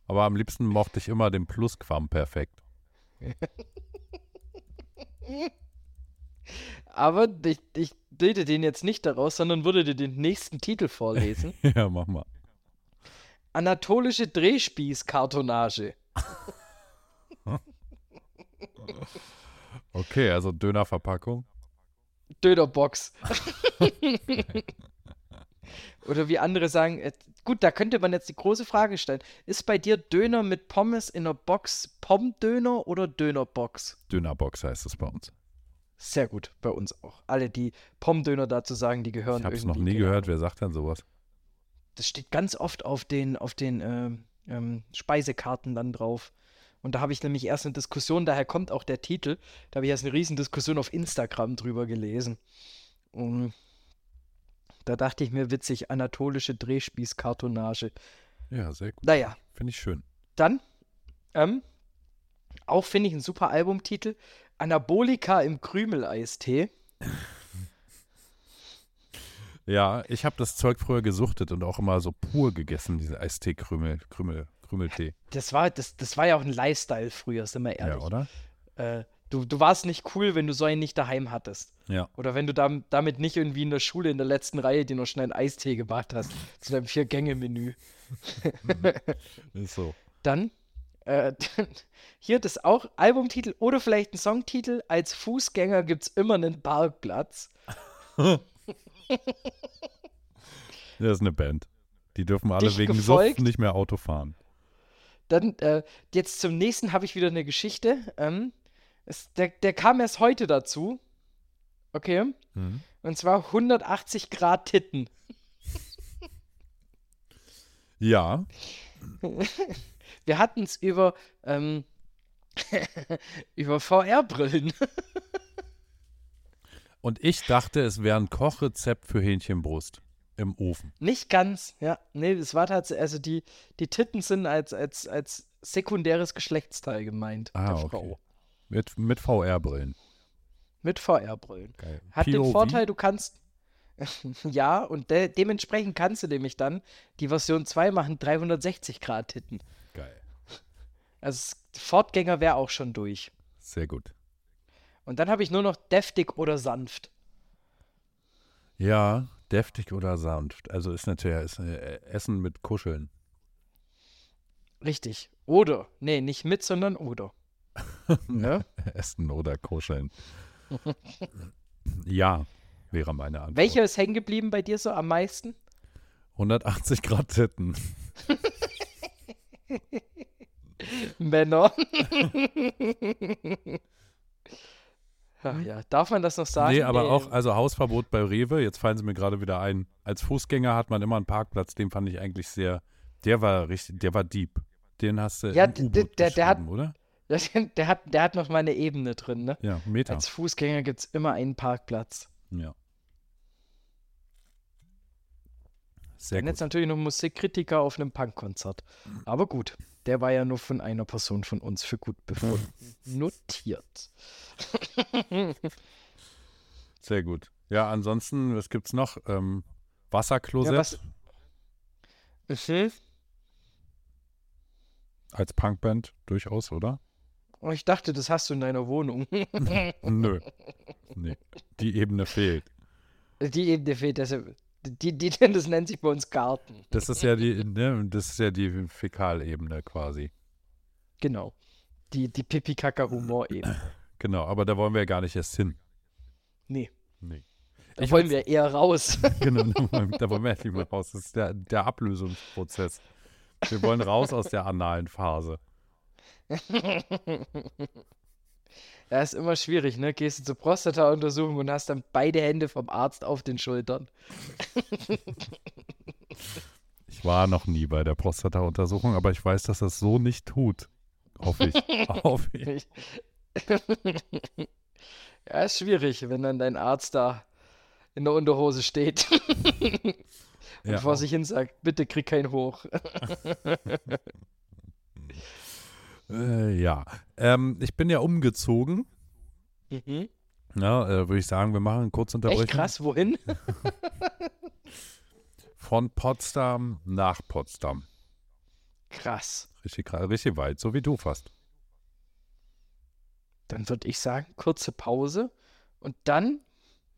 Aber am liebsten mochte ich immer den Plusquam perfekt. Aber ich, ich bilde den jetzt nicht daraus, sondern würde dir den nächsten Titel vorlesen. ja, mach mal. Anatolische Drehspießkartonage. Okay, also Dönerverpackung. Dönerbox. Oder wie andere sagen, äh, gut, da könnte man jetzt die große Frage stellen. Ist bei dir Döner mit Pommes in der Box Pommdöner oder Dönerbox? Dönerbox heißt es bei uns. Sehr gut, bei uns auch. Alle, die Pommdöner dazu sagen, die gehören Ich habe es noch nie keine gehört. Wer sagt denn sowas? Das steht ganz oft auf den, auf den ähm, ähm, Speisekarten dann drauf. Und da habe ich nämlich erst eine Diskussion, daher kommt auch der Titel. Da habe ich erst eine riesen Diskussion auf Instagram drüber gelesen. Und da dachte ich mir, witzig, anatolische Drehspießkartonage. Ja, sehr gut. Naja, Finde ich schön. dann, ähm, auch finde ich ein super Albumtitel. Anabolika im Krümeleistee. Ja, ich habe das Zeug früher gesuchtet und auch immer so pur gegessen, diese Eistee-Krümel, Krümel, Krümeltee. Das war, das, das war ja auch ein Lifestyle früher, sind wir Ja, ehrlich. oder? Äh, du, du warst nicht cool, wenn du so einen nicht daheim hattest. Ja. Oder wenn du dam damit nicht irgendwie in der Schule in der letzten Reihe dir noch schnell einen Eistee gemacht hast. zu deinem Vier-Gänge-Menü. Ist so. Dann, äh, hier das auch Albumtitel oder vielleicht ein Songtitel. Als Fußgänger gibt es immer einen Parkplatz. Das ist eine Band. Die dürfen alle Dich wegen gefolgt? Nicht mehr Auto fahren. Dann, äh, jetzt zum nächsten habe ich wieder eine Geschichte. Ähm, es, der, der kam erst heute dazu. Okay. Mhm. Und zwar 180 Grad Titten. Ja, Wir hatten es über, ähm, über VR-Brillen. und ich dachte, es wäre ein Kochrezept für Hähnchenbrust im Ofen. Nicht ganz, ja. Nee, es war tatsächlich, also die, die Titten sind als, als, als sekundäres Geschlechtsteil gemeint, Ah, der okay. Frau. Mit, mit VR-Brillen. Mit VR-Brillen. Hat den POV? Vorteil, du kannst. ja, und de dementsprechend kannst du nämlich dann die Version 2 machen, 360 Grad Titten. Geil. Also Fortgänger wäre auch schon durch. Sehr gut. Und dann habe ich nur noch deftig oder sanft. Ja, deftig oder sanft. Also ist natürlich ist, äh, Essen mit Kuscheln. Richtig. Oder. Nee, nicht mit, sondern oder. ne? Essen oder kuscheln. ja, wäre meine Antwort. Welcher ist hängen geblieben bei dir so am meisten? 180 Grad Titten. Männer. Ach ja, darf man das noch sagen? Nee, aber auch, also Hausverbot bei Rewe, jetzt fallen sie mir gerade wieder ein. Als Fußgänger hat man immer einen Parkplatz, den fand ich eigentlich sehr, der war richtig, der war deep. Den hast du Ja, im d- U-Boot der- der hat- oder? Der hat, der hat noch mal eine Ebene drin, ne? Ja, Meter. Als Fußgänger gibt es immer einen Parkplatz. ja. Sehr Und gut. jetzt natürlich noch Musikkritiker auf einem Punkkonzert. Aber gut, der war ja nur von einer Person von uns für gut befunden. Notiert. Sehr gut. Ja, ansonsten, was gibt's noch? Ähm, Wasserklosett Ja, was- Mhm. als Punkband durchaus, oder? Oh, ich dachte, das hast du in deiner Wohnung. Nö. Nee. Die Ebene fehlt. Die Ebene fehlt. Das, die, die, das nennt sich bei uns Garten. Das ist ja die, ne, das ist ja die Fäkalebene quasi. Genau. Die, die Pipi-Kaka-Humor-Ebene. Genau, aber da wollen wir ja gar nicht erst hin. Nee, Nee. da Ich wollen weiß- wir eher raus. Genau, da wollen wir endlich mal raus. Das ist der, der Ablösungsprozess. Wir wollen raus aus der analen Phase. Ja, ist immer schwierig, ne? Gehst du zur Prostata-Untersuchung und hast dann beide Hände vom Arzt auf den Schultern. Ich war noch nie bei der Prostata-Untersuchung, aber ich weiß, dass das so nicht tut. Hoffe ich. Hoffe ich. ja, ist schwierig, wenn dann dein Arzt da in der Unterhose steht und Ja, vor sich hin sagt, bitte krieg kein Hoch. Äh, ja. Ähm, ich bin ja umgezogen. Mhm. Ja, äh, würde ich sagen, wir machen kurze Unterbrechung. Echt krass, wohin? Von Potsdam nach Potsdam. Krass. Richtig, richtig weit, so wie du fast. Dann würde ich sagen, kurze Pause und dann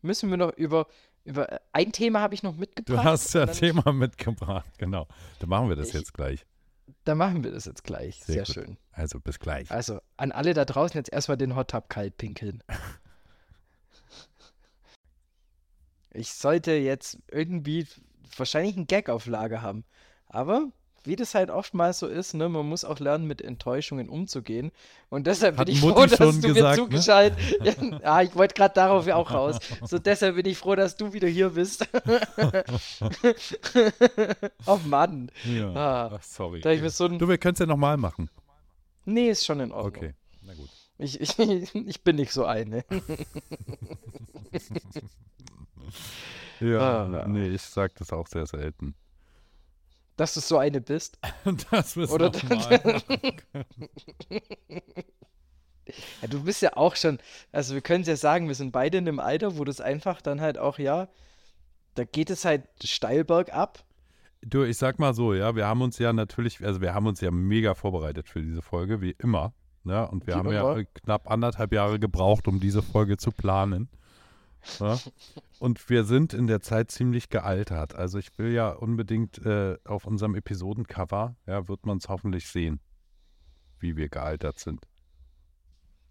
müssen wir noch über über äh, ein Thema habe ich noch mitgebracht. Du hast ja ein Thema mitgebracht, genau. Dann machen wir das Ich- jetzt gleich. Dann machen wir das jetzt gleich. Sehr Sehr, schön. Also bis gleich. Also an alle da draußen jetzt erstmal den Hot Tub kalt pinkeln. Ich sollte jetzt irgendwie wahrscheinlich einen Gag auf Lager haben. Aber wie das halt oftmals so ist, ne, man muss auch lernen, mit Enttäuschungen umzugehen. Und deshalb Hat bin ich Mutti froh, dass du gesagt, mir ne? zugeschaltet ja, ah, ich wollte gerade darauf ja auch raus. So deshalb bin ich froh, dass du wieder hier bist. oh Mann. Ja. Ah, Ach, sorry. Da ich mir so ein. Du, wir können es ja nochmal machen. Nee, ist schon in Ordnung. Okay, na gut. Ich, ich, ich bin nicht so eine. Ja, Ah. nee, ich sag das auch sehr selten. Dass du so eine bist. Das müssen Oder- wir mal machen. Ja, du bist ja auch schon, also wir können es ja sagen, wir sind beide in einem Alter, wo das einfach dann halt auch, ja, da geht es halt steil bergab. Du, ich sag mal so, ja, wir haben uns ja natürlich, also wir haben uns ja mega vorbereitet für diese Folge, wie immer. Ja, und wir Wie haben ja immer. äh, knapp anderthalb Jahre gebraucht, um diese Folge zu planen. Ja? Und wir sind in der Zeit ziemlich gealtert. Also ich will ja unbedingt äh, auf unserem Episodencover, ja, wird man es hoffentlich sehen, wie wir gealtert sind.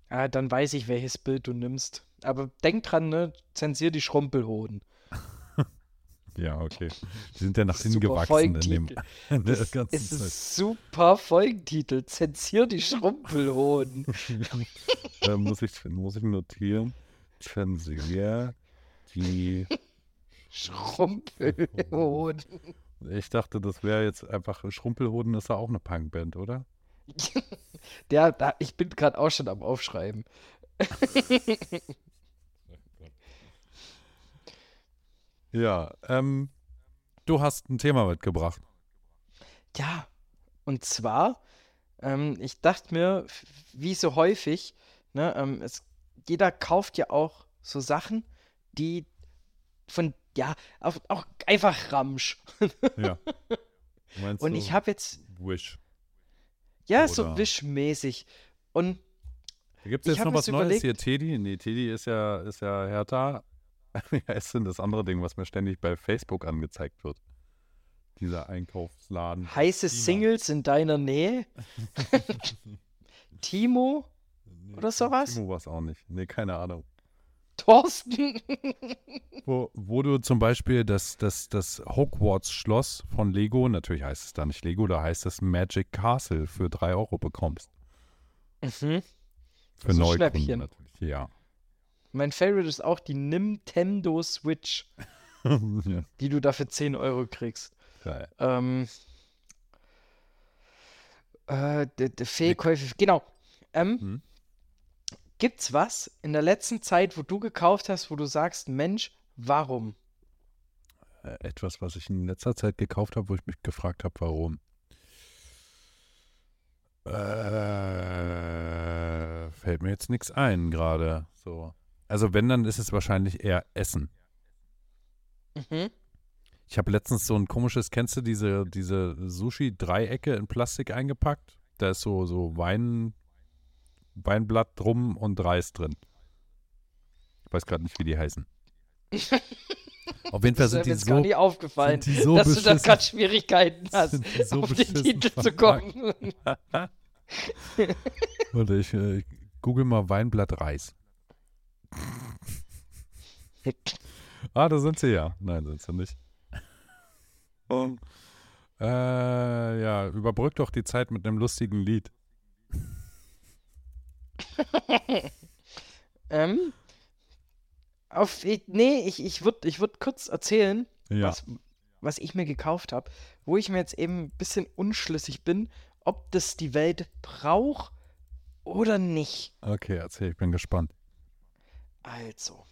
Ah, dann weiß ich, welches Bild du nimmst. Aber denk dran, ne, zensier die Schrumpelhoden. Ja, okay. Die sind ja nach Super gewachsen in dem in Das ganzen ist ein Zeit. super Folgentitel. Zensier die Schrumpelhoden. äh, muss, ich, muss ich notieren. Zensier die. Schrumpelhoden. Ich dachte, das wäre jetzt einfach. Schrumpelhoden ist ja auch eine Punkband, oder? Der, da, ich bin gerade auch schon am Aufschreiben. Ja, ähm, du hast ein Thema mitgebracht. Ja, und zwar, ähm, ich dachte mir, wie so häufig, ne, ähm, es, jeder kauft ja auch so Sachen, die von, ja, auch, auch einfach Ramsch. Ja. Meinst Und ich habe jetzt, Wish. ja, Oder- so wischmäßig. Und Gibt es jetzt noch was Neues überlegt- hier? Teddy? Nee, Teddy ist ja, ist ja Hertha. Wie heißt denn das andere Ding, was mir ständig bei Facebook angezeigt wird? Dieser Einkaufsladen. heiße Prima. Singles in deiner Nähe? Timo? Nee, oder sowas? Timo war es auch nicht. Nee, keine Ahnung. Thorsten? Wo, wo du zum Beispiel das, das, das Hogwarts-Schloss von Lego, natürlich heißt es da nicht Lego, da heißt es Magic Castle für 3 Euro bekommst. mhm. Für So Neukunden Schnäppchen. natürlich. Ja. Mein Favorite ist auch die Nintendo Switch, ja. die du dafür 10 Euro kriegst. Geil. Ähm, äh, der, der Fehlkäufe, genau. Ähm, Hm? Gibt's was in der letzten Zeit, wo du gekauft hast, wo du sagst, Mensch, warum? Äh, Etwas, was ich in letzter Zeit gekauft habe, wo ich mich gefragt habe, warum. Äh, fällt mir jetzt nichts ein gerade. So. Also wenn, dann ist es wahrscheinlich eher Essen. Mhm. Ich habe letztens so ein komisches, kennst du diese, diese Sushi-Dreiecke in Plastik eingepackt? Da ist so, so Wein, Weinblatt drum und Reis drin. Ich weiß gerade nicht, wie die heißen. Auf jeden Fall sind mir die jetzt gar so, nicht aufgefallen, sind die so dass du da gerade Schwierigkeiten hast, so auf den Titel zu kommen. Warte, ich äh, google mal Weinblatt Reis. Ah, da sind sie ja. Nein, sind sie nicht. Äh, ja, überbrück doch die Zeit mit einem lustigen Lied. ähm, auf, ich- nee, ich, ich würde ich würd kurz erzählen, Ja. was, was ich mir gekauft habe, wo ich mir jetzt eben ein bisschen unschlüssig bin, ob das die Welt braucht oder nicht. Okay, erzähl, ich bin gespannt. Also.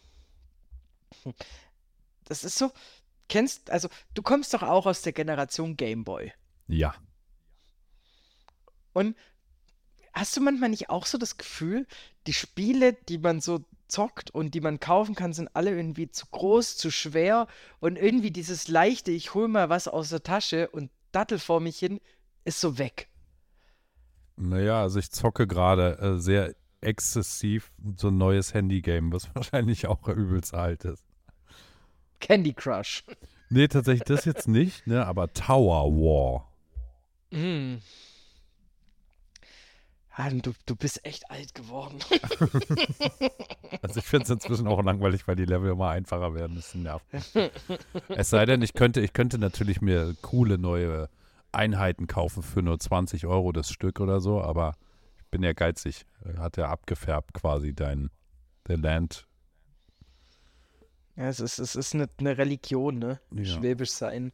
Das ist so, kennst, also du kommst doch auch aus der Generation Gameboy. Ja. Und hast du manchmal nicht auch so das Gefühl, die Spiele, die man so zockt und die man kaufen kann, sind alle irgendwie zu groß, zu schwer und irgendwie dieses leichte, ich hol mal was aus der Tasche und dattel vor mich hin, ist so weg. Naja, also ich zocke gerade äh, sehr exzessiv so ein neues Handy-Game, was wahrscheinlich auch übelst alt ist. Candy Crush. Nee, tatsächlich das jetzt nicht, ne? Aber Tower War. Mm. Ah, du, du bist echt alt geworden. Also ich finde es inzwischen auch langweilig, weil die Level immer einfacher werden. Das nervt. es sei denn, ich könnte, ich könnte natürlich mir coole neue Einheiten kaufen für nur 20 Euro das Stück oder so, aber ich bin ja geizig. Hat ja abgefärbt quasi dein The Land. Ja, es ist, es ist eine, eine Religion, ne? Ja. Schwäbisch sein.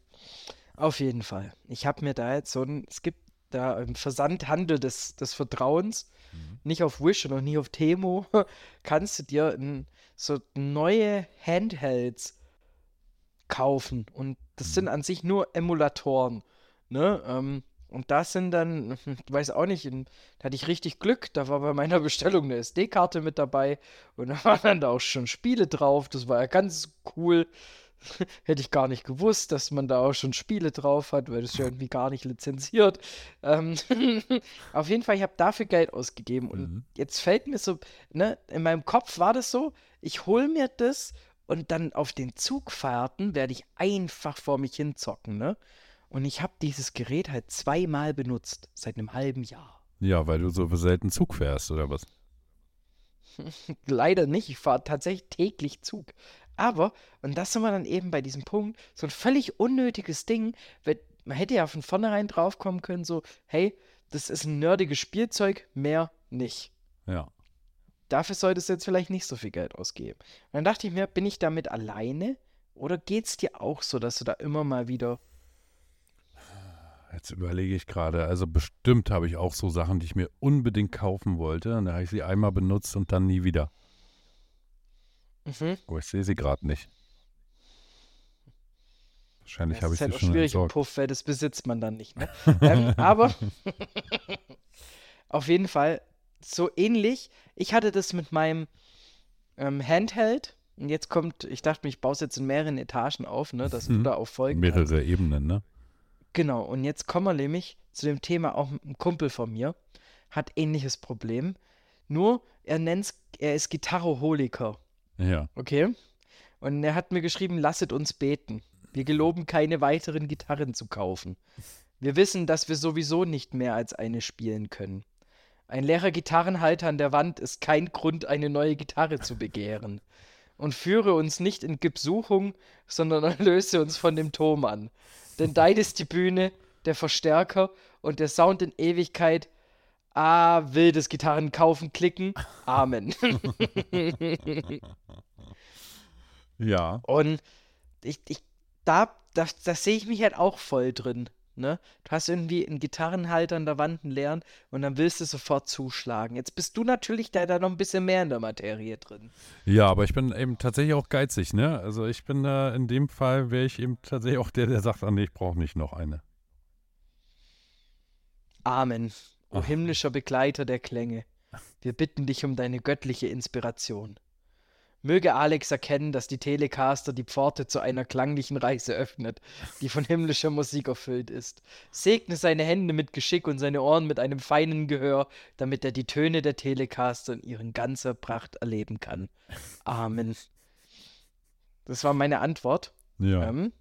Auf jeden Fall. Ich habe mir da jetzt so ein, es gibt da im Versandhandel des, des Vertrauens, nicht auf Wish und auch nicht auf Temo, kannst du dir ein, so neue Handhelds kaufen. Und das sind an sich nur Emulatoren. Ne? Ähm, und das sind dann, ich weiß auch nicht, in, da hatte ich richtig Glück. Da war bei meiner Bestellung eine SD-Karte mit dabei und da waren dann da auch schon Spiele drauf. Das war ja ganz cool. Hätte ich gar nicht gewusst, dass man da auch schon Spiele drauf hat, weil das ist ja irgendwie gar nicht lizenziert. Ähm, auf jeden Fall, ich habe dafür Geld ausgegeben und Mhm. jetzt fällt mir so, ne, in meinem Kopf war das so, ich hole mir das und dann auf den Zugfahrten werde ich einfach vor mich hinzocken, ne? Und ich habe dieses Gerät halt zweimal benutzt, seit einem halben Jahr. Ja, weil du so selten Zug fährst, oder was? Leider nicht, ich fahre tatsächlich täglich Zug. Aber, und das sind wir dann eben bei diesem Punkt, so ein völlig unnötiges Ding, weil man hätte ja von vornherein draufkommen können, so, hey, das ist ein nerdiges Spielzeug, mehr nicht. Ja. Dafür solltest du jetzt vielleicht nicht so viel Geld ausgeben. Und dann dachte ich mir, bin ich damit alleine? Oder geht's dir auch so, dass du da immer mal wieder. Jetzt überlege ich gerade. Also bestimmt habe ich auch so Sachen, die ich mir unbedingt kaufen wollte. Und da habe ich sie einmal benutzt und dann nie wieder. Mhm. Aber ich sehe sie gerade nicht. Wahrscheinlich habe ich halt sie auch schon schwierig im entsorgt. Puff, weil das besitzt man dann nicht. Ne? ähm, aber auf jeden Fall so ähnlich. Ich hatte das mit meinem ähm, Handheld. Und jetzt kommt, ich dachte mir, ich baue es jetzt in mehreren Etagen auf, ne, dass Mhm. du da auch folgen kannst. Mehrere Ebenen, ne? Genau, und jetzt kommen wir nämlich zu dem Thema, auch ein Kumpel von mir hat ähnliches Problem. Nur, er nennt's, er ist Gitarroholiker, Ja. okay? Und er hat mir geschrieben, lasset uns beten. Wir geloben, keine weiteren Gitarren zu kaufen. Wir wissen, dass wir sowieso nicht mehr als eine spielen können. Ein leerer Gitarrenhalter an der Wand ist kein Grund, eine neue Gitarre zu begehren. Und führe uns nicht in Gipsuchung, sondern erlöse uns von dem Thomann. Denn dein ist die Bühne, der Verstärker und der Sound in Ewigkeit. Ah, wildes Gitarren kaufen, klicken. Amen. Ja. Und ich, ich, da, da, da sehe ich mich halt auch voll drin. Ne? Du hast irgendwie einen Gitarrenhalter an der Wand einen leeren und dann willst du sofort zuschlagen. Jetzt bist du natürlich da, da noch ein bisschen mehr in der Materie drin. Ja, aber ich bin eben tatsächlich auch geizig, ne? Also ich bin da, in dem Fall wäre ich eben tatsächlich auch der, der sagt, ah nee, ich brauche nicht noch eine. Amen. O Ach. himmlischer Begleiter der Klänge, wir bitten dich um deine göttliche Inspiration. Möge Alex erkennen, dass die Telecaster die Pforte zu einer klanglichen Reise öffnet, die von himmlischer Musik erfüllt ist. Segne seine Hände mit Geschick und seine Ohren mit einem feinen Gehör, damit er die Töne der Telecaster in ihren ganzer Pracht erleben kann. Amen. Das war meine Antwort. Ja. Ähm,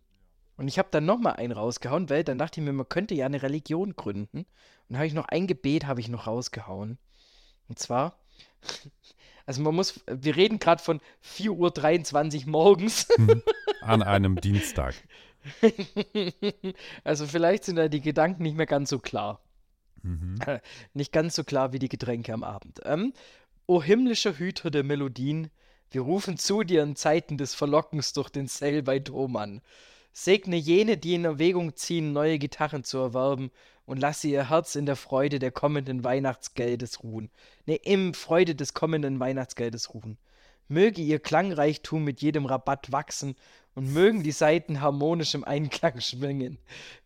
und ich habe dann nochmal einen rausgehauen, weil dann dachte ich mir, man könnte ja eine Religion gründen. Und habe ich noch ein Gebet habe ich noch rausgehauen. Und zwar, also man muss, wir reden gerade von 4.23 Uhr morgens. An einem Dienstag. also vielleicht sind da die Gedanken nicht mehr ganz so klar. Mhm. Nicht ganz so klar wie die Getränke am Abend. Ähm, o himmlischer Hüter der Melodien, wir rufen zu dir in Zeiten des Verlockens durch den Sale bei Thomann. Segne jene, die in Erwägung ziehen, neue Gitarren zu erwerben, und lasse ihr Herz in der Freude der kommenden Weihnachtsgeldes ruhen. Ne, im Freude des kommenden Weihnachtsgeldes ruhen. Möge ihr Klangreichtum mit jedem Rabatt wachsen und mögen die Saiten harmonisch im Einklang schwingen.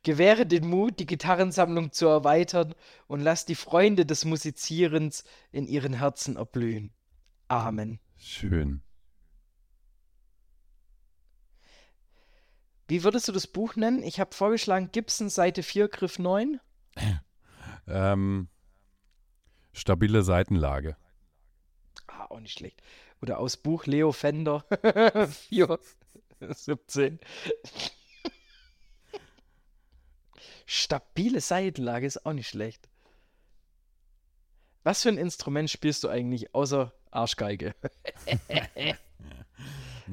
Gewähre den Mut, die Gitarrensammlung zu erweitern und lass die Freunde des Musizierens in ihren Herzen erblühen. Amen. Schön. Wie würdest du das Buch nennen? Ich habe vorgeschlagen Gibson Seite 4 Griff 9. Ähm, stabile Seitenlage. Ah, auch nicht schlecht. Oder aus Buch Leo Fender 4. 17. Stabile Seitenlage ist auch nicht schlecht. Was für ein Instrument spielst du eigentlich außer Arschgeige?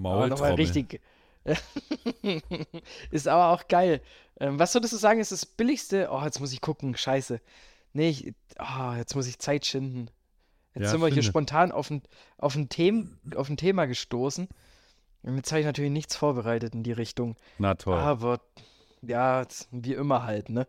aber nochmal richtig. ist aber auch geil. Ähm, was würdest du sagen, ist das billigste? Oh, jetzt muss ich gucken. Scheiße. Nee, ich, oh, jetzt muss ich Zeit schinden. Jetzt ja, sind wir hier spontan auf ein, auf, ein Them auf ein Thema gestoßen. Und jetzt habe ich natürlich nichts vorbereitet in die Richtung. Na toll. Aber ja, wie immer halt, ne?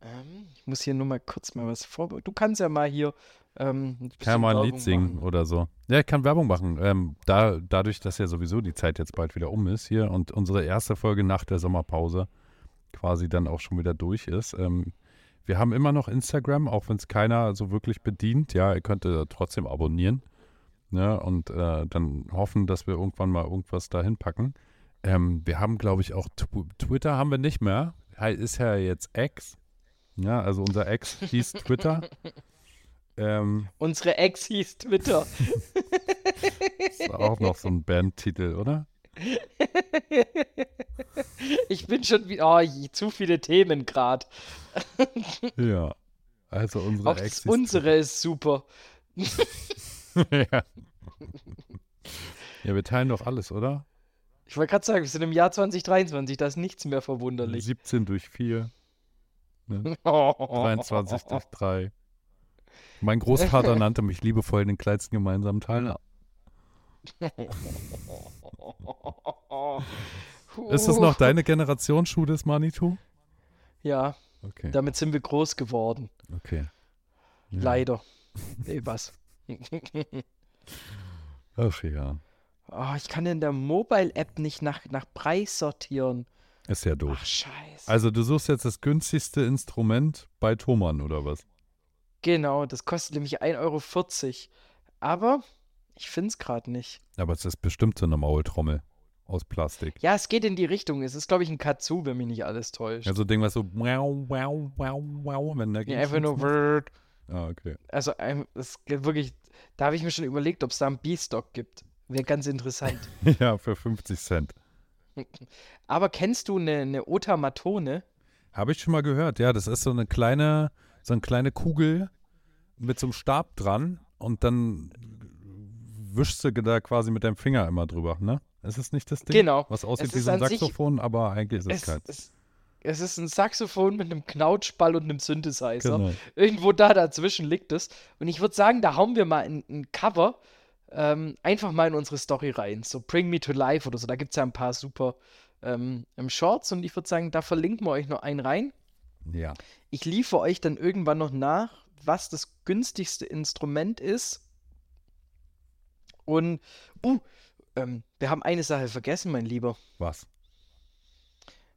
Ähm, ich muss hier nur mal kurz mal was vorbereiten. Du kannst ja mal hier. Ähm, kann mal ein Lied singen machen. oder so. Ja, ich kann Werbung machen. Ähm, da, dadurch, dass ja sowieso die Zeit jetzt bald wieder um ist hier und unsere erste Folge nach der Sommerpause quasi dann auch schon wieder durch ist. Ähm, wir haben immer noch Instagram, auch wenn es keiner so wirklich bedient. Ja, ihr könnt äh, trotzdem abonnieren ne, und äh, dann hoffen, dass wir irgendwann mal irgendwas dahin packen. Ähm, wir haben, glaube ich, auch Tw Twitter haben wir nicht mehr. Ist ja jetzt X. Ja, also unser Ex hieß Twitter. ähm, Unsere Ex hieß Twitter. ist auch noch so ein Bandtitel, oder? ich bin schon wie oh, zu viele Themen gerade. ja. Also unsere Auch Ex unsere ist super. ja. ja, wir teilen doch alles, oder? Ich wollte gerade sagen, wir sind im Jahr 2023, da ist nichts mehr verwunderlich. 17 durch 4. Ne? 23 durch 3. Mein Großvater nannte mich liebevoll den kleinsten gemeinsamen Teiler. Ist das noch deine Generation Schuh des Manitou? Ja. Okay. Damit sind wir groß geworden. Okay. Ja. Leider. Nee, was? Ach ja. Oh, ich kann in der Mobile-App nicht nach, nach Preis sortieren. Ist ja doof. Ach, scheiße. Also du suchst jetzt das günstigste Instrument bei Thomann, oder was? Genau, das kostet nämlich 1,40 Euro. Aber ich finde es gerade nicht. Aber es ist bestimmt so eine Maultrommel aus Plastik. Ja, es geht in die Richtung. Es ist, glaube ich, ein Katsu, wenn mich nicht alles täuscht. Ja, so ein Ding, was so wow, wow, wow, wow, wenn da Ja, einfach nur Word. Ah, okay. Also, es geht wirklich, da habe ich mir schon überlegt, ob es da einen B-Stock gibt. Wäre ganz interessant. ja, für 50 Cent. Aber kennst du eine, eine Otamatone? Habe ich schon mal gehört, ja. Das ist so eine kleine, so eine kleine Kugel mit so einem Stab dran und dann wischst du da quasi mit deinem Finger immer drüber, ne? Ist es nicht das Ding? Genau. Was aussieht wie so ein Saxophon, aber eigentlich ist es, es keins. Es, es, ist ein Saxophon mit einem Knautschball und einem Synthesizer. Genau. Irgendwo da dazwischen liegt es. Und ich würde sagen, da hauen wir mal ein, ein Cover ähm, einfach mal in unsere Story rein. So Bring Me to Life oder so. Da gibt es ja ein paar super ähm, Shorts und ich würde sagen, da verlinken wir euch noch einen rein. Ja. Ich liefere euch dann irgendwann noch nach, was das günstigste Instrument ist. Und, uh, ähm, wir haben eine Sache vergessen, mein Lieber. Was?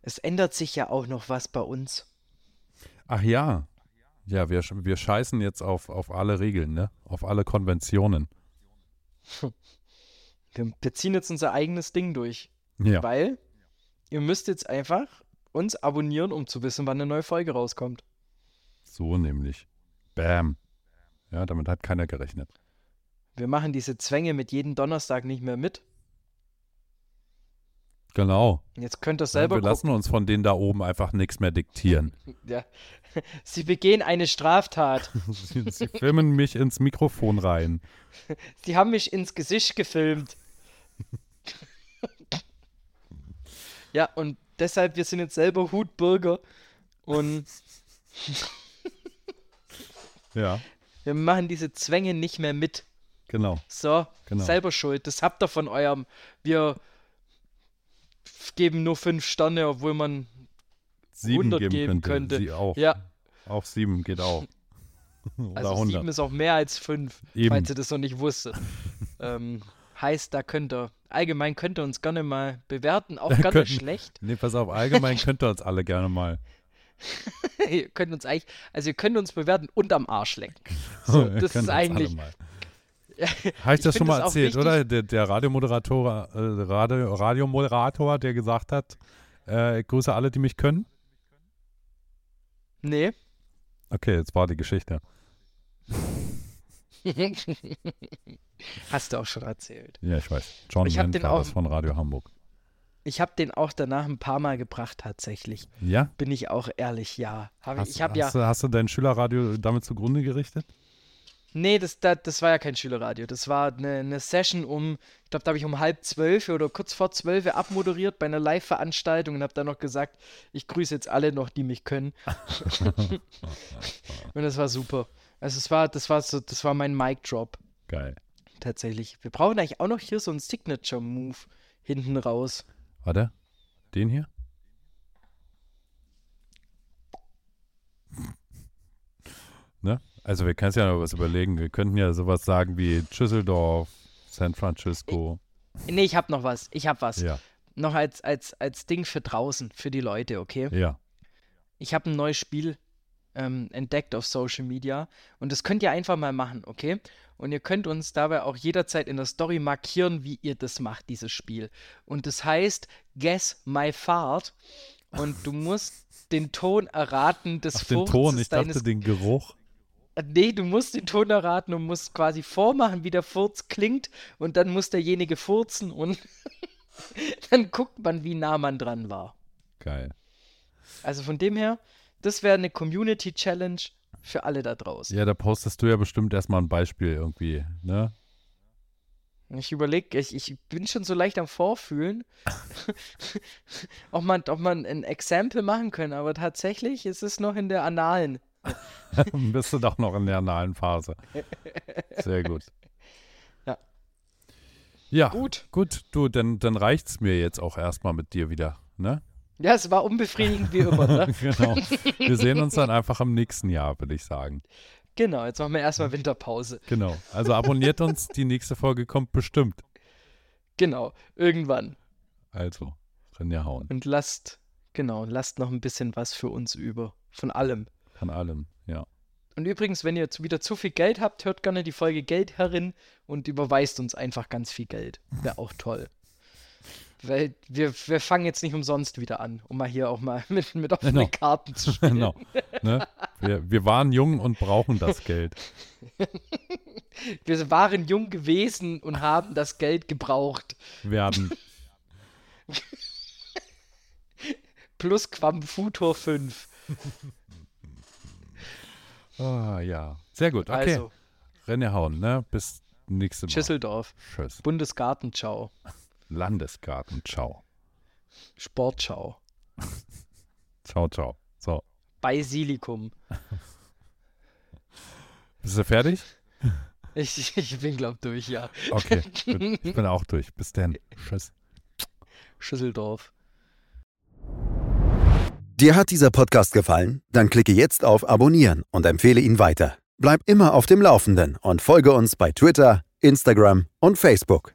Es ändert sich ja auch noch was bei uns. Ach ja. Ja, wir, wir scheißen jetzt auf, auf alle Regeln, ne? Auf alle Konventionen. Wir, wir ziehen jetzt unser eigenes Ding durch. Ja. Weil ihr müsst jetzt einfach uns abonnieren, um zu wissen, wann eine neue Folge rauskommt. So nämlich. Bam. Ja, damit hat keiner gerechnet. Wir machen diese Zwänge mit jedem Donnerstag nicht mehr mit. Genau. Jetzt könnt ihr selber. Ja, wir lassen uns von denen da oben einfach nichts mehr diktieren. ja. Sie begehen eine Straftat. Sie, Sie filmen mich ins Mikrofon rein. Sie haben mich ins Gesicht gefilmt. ja, und deshalb, wir sind jetzt selber Hutbürger und ja. Wir machen diese Zwänge nicht mehr mit. Genau. So, genau. selber schuld. Das habt ihr von eurem. Wir geben nur fünf Sterne, obwohl man sieben 100 geben geben könnte. könnte. Sie auch. Ja. Auch sieben geht auch. Also 100. sieben ist auch mehr als fünf, Eben. falls ihr das noch nicht wusstet. ähm, heißt, da könnt ihr, allgemein könnt ihr uns gerne mal bewerten, auch gerne Können, schlecht. Nee, pass auf, allgemein könnt ihr uns alle gerne mal. ihr könnt uns eigentlich, also ihr könnt uns bewerten und am Arsch lecken. So, das ist eigentlich. Habe ich das schon mal erzählt, oder? Der, der Radiomoderator, äh, Radio, Radiomoderator, der gesagt hat, äh, ich grüße alle, die mich können? Nee. Okay, jetzt war die Geschichte. Hast du auch schon erzählt. Ja, ich weiß. John ich war das von Radio Hamburg. Ich habe den auch danach ein paar Mal gebracht, tatsächlich. Ja? Bin ich auch ehrlich, ja. Hab Hast, ich habe hast, ja. du, hast du dein Schülerradio damit zugrunde gerichtet? Nee, das, das, das war ja kein Schülerradio. Das war eine, eine Session um, ich glaube, da habe ich um halb zwölf oder kurz vor zwölf abmoderiert bei einer Live-Veranstaltung und habe dann noch gesagt, ich grüße jetzt alle noch, die mich können. und das war super. Also es war, das war so, das war mein Mic-Drop Geil. tatsächlich. Wir brauchen eigentlich auch noch hier so einen Signature-Move hinten raus. Warte. Den hier? Ne? Also wir können uns ja noch was überlegen. Wir könnten ja sowas sagen wie Düsseldorf, San Francisco. Nee, ich habe noch was. Ich habe was. Ja, Noch als, als, als Ding für draußen, für die Leute, okay? ja. Ich habe ein neues Spiel ähm, entdeckt auf Social Media und das könnt ihr einfach mal machen, okay? Und ihr könnt uns dabei auch jederzeit in der Story markieren, wie ihr das macht, dieses Spiel. Und das heißt Guess My Fart und du musst den Ton erraten des Ach, den Ton, ich dachte den Geruch. Äh, Nee, du musst den Ton erraten und musst quasi vormachen, wie der Furz klingt und dann muss derjenige furzen und dann guckt man, wie nah man dran war. Geil. Also von dem her, das wäre eine Community Challenge für alle da draußen. Ja, da postest du ja bestimmt erstmal ein Beispiel irgendwie, ne? Ich überlege, ich, ich bin schon so leicht am Vorfühlen, ob, man, ob man ein Exempel machen können, aber tatsächlich ist es noch in der Analen. Bist du doch noch in der analen Phase. Sehr gut. Ja. Ja, Gut. gut, du, dann, dann reicht's mir jetzt auch erstmal mit dir wieder, ne? Ja, es war unbefriedigend wie immer, ne? genau. Wir sehen uns dann einfach im nächsten Jahr, würde ich sagen. Genau, jetzt machen wir erstmal Winterpause. Genau. Also abonniert uns, die nächste Folge kommt bestimmt. Genau, irgendwann. Also, Rinja hauen. Und lasst, genau, lasst noch ein bisschen was für uns über. Von allem. An allem, ja. Und übrigens, wenn ihr wieder zu viel Geld habt, hört gerne die Folge Geld herin und überweist uns einfach ganz viel Geld. Wäre auch toll. Weil wir, wir fangen jetzt nicht umsonst wieder an, um mal hier auch mal mit, mit offenen Genau. Karten zu spielen. Genau. Ne? Wir, wir waren jung und brauchen das Geld. Wir waren jung gewesen und haben das Geld gebraucht. Werden. Plus Quam Futur 5. Ah, ja. Sehr gut. Okay. Also, Rinja hauen, ne? Bis nächste Mal. Schüsseldorf, Tschüss. Bundesgartenschau, Landesgarten. Ciao. Sportschau, Ciao, ciao. So. Basilikum. Bist du fertig? Ich, ich bin, glaub, durch, ja. Okay. gut. Ich bin auch durch. Bis dann. Tschüss. Schüsseldorf. Dir hat dieser Podcast gefallen? Dann klicke jetzt auf Abonnieren und empfehle ihn weiter. Bleib immer auf dem Laufenden und folge uns bei Twitter, Instagram und Facebook.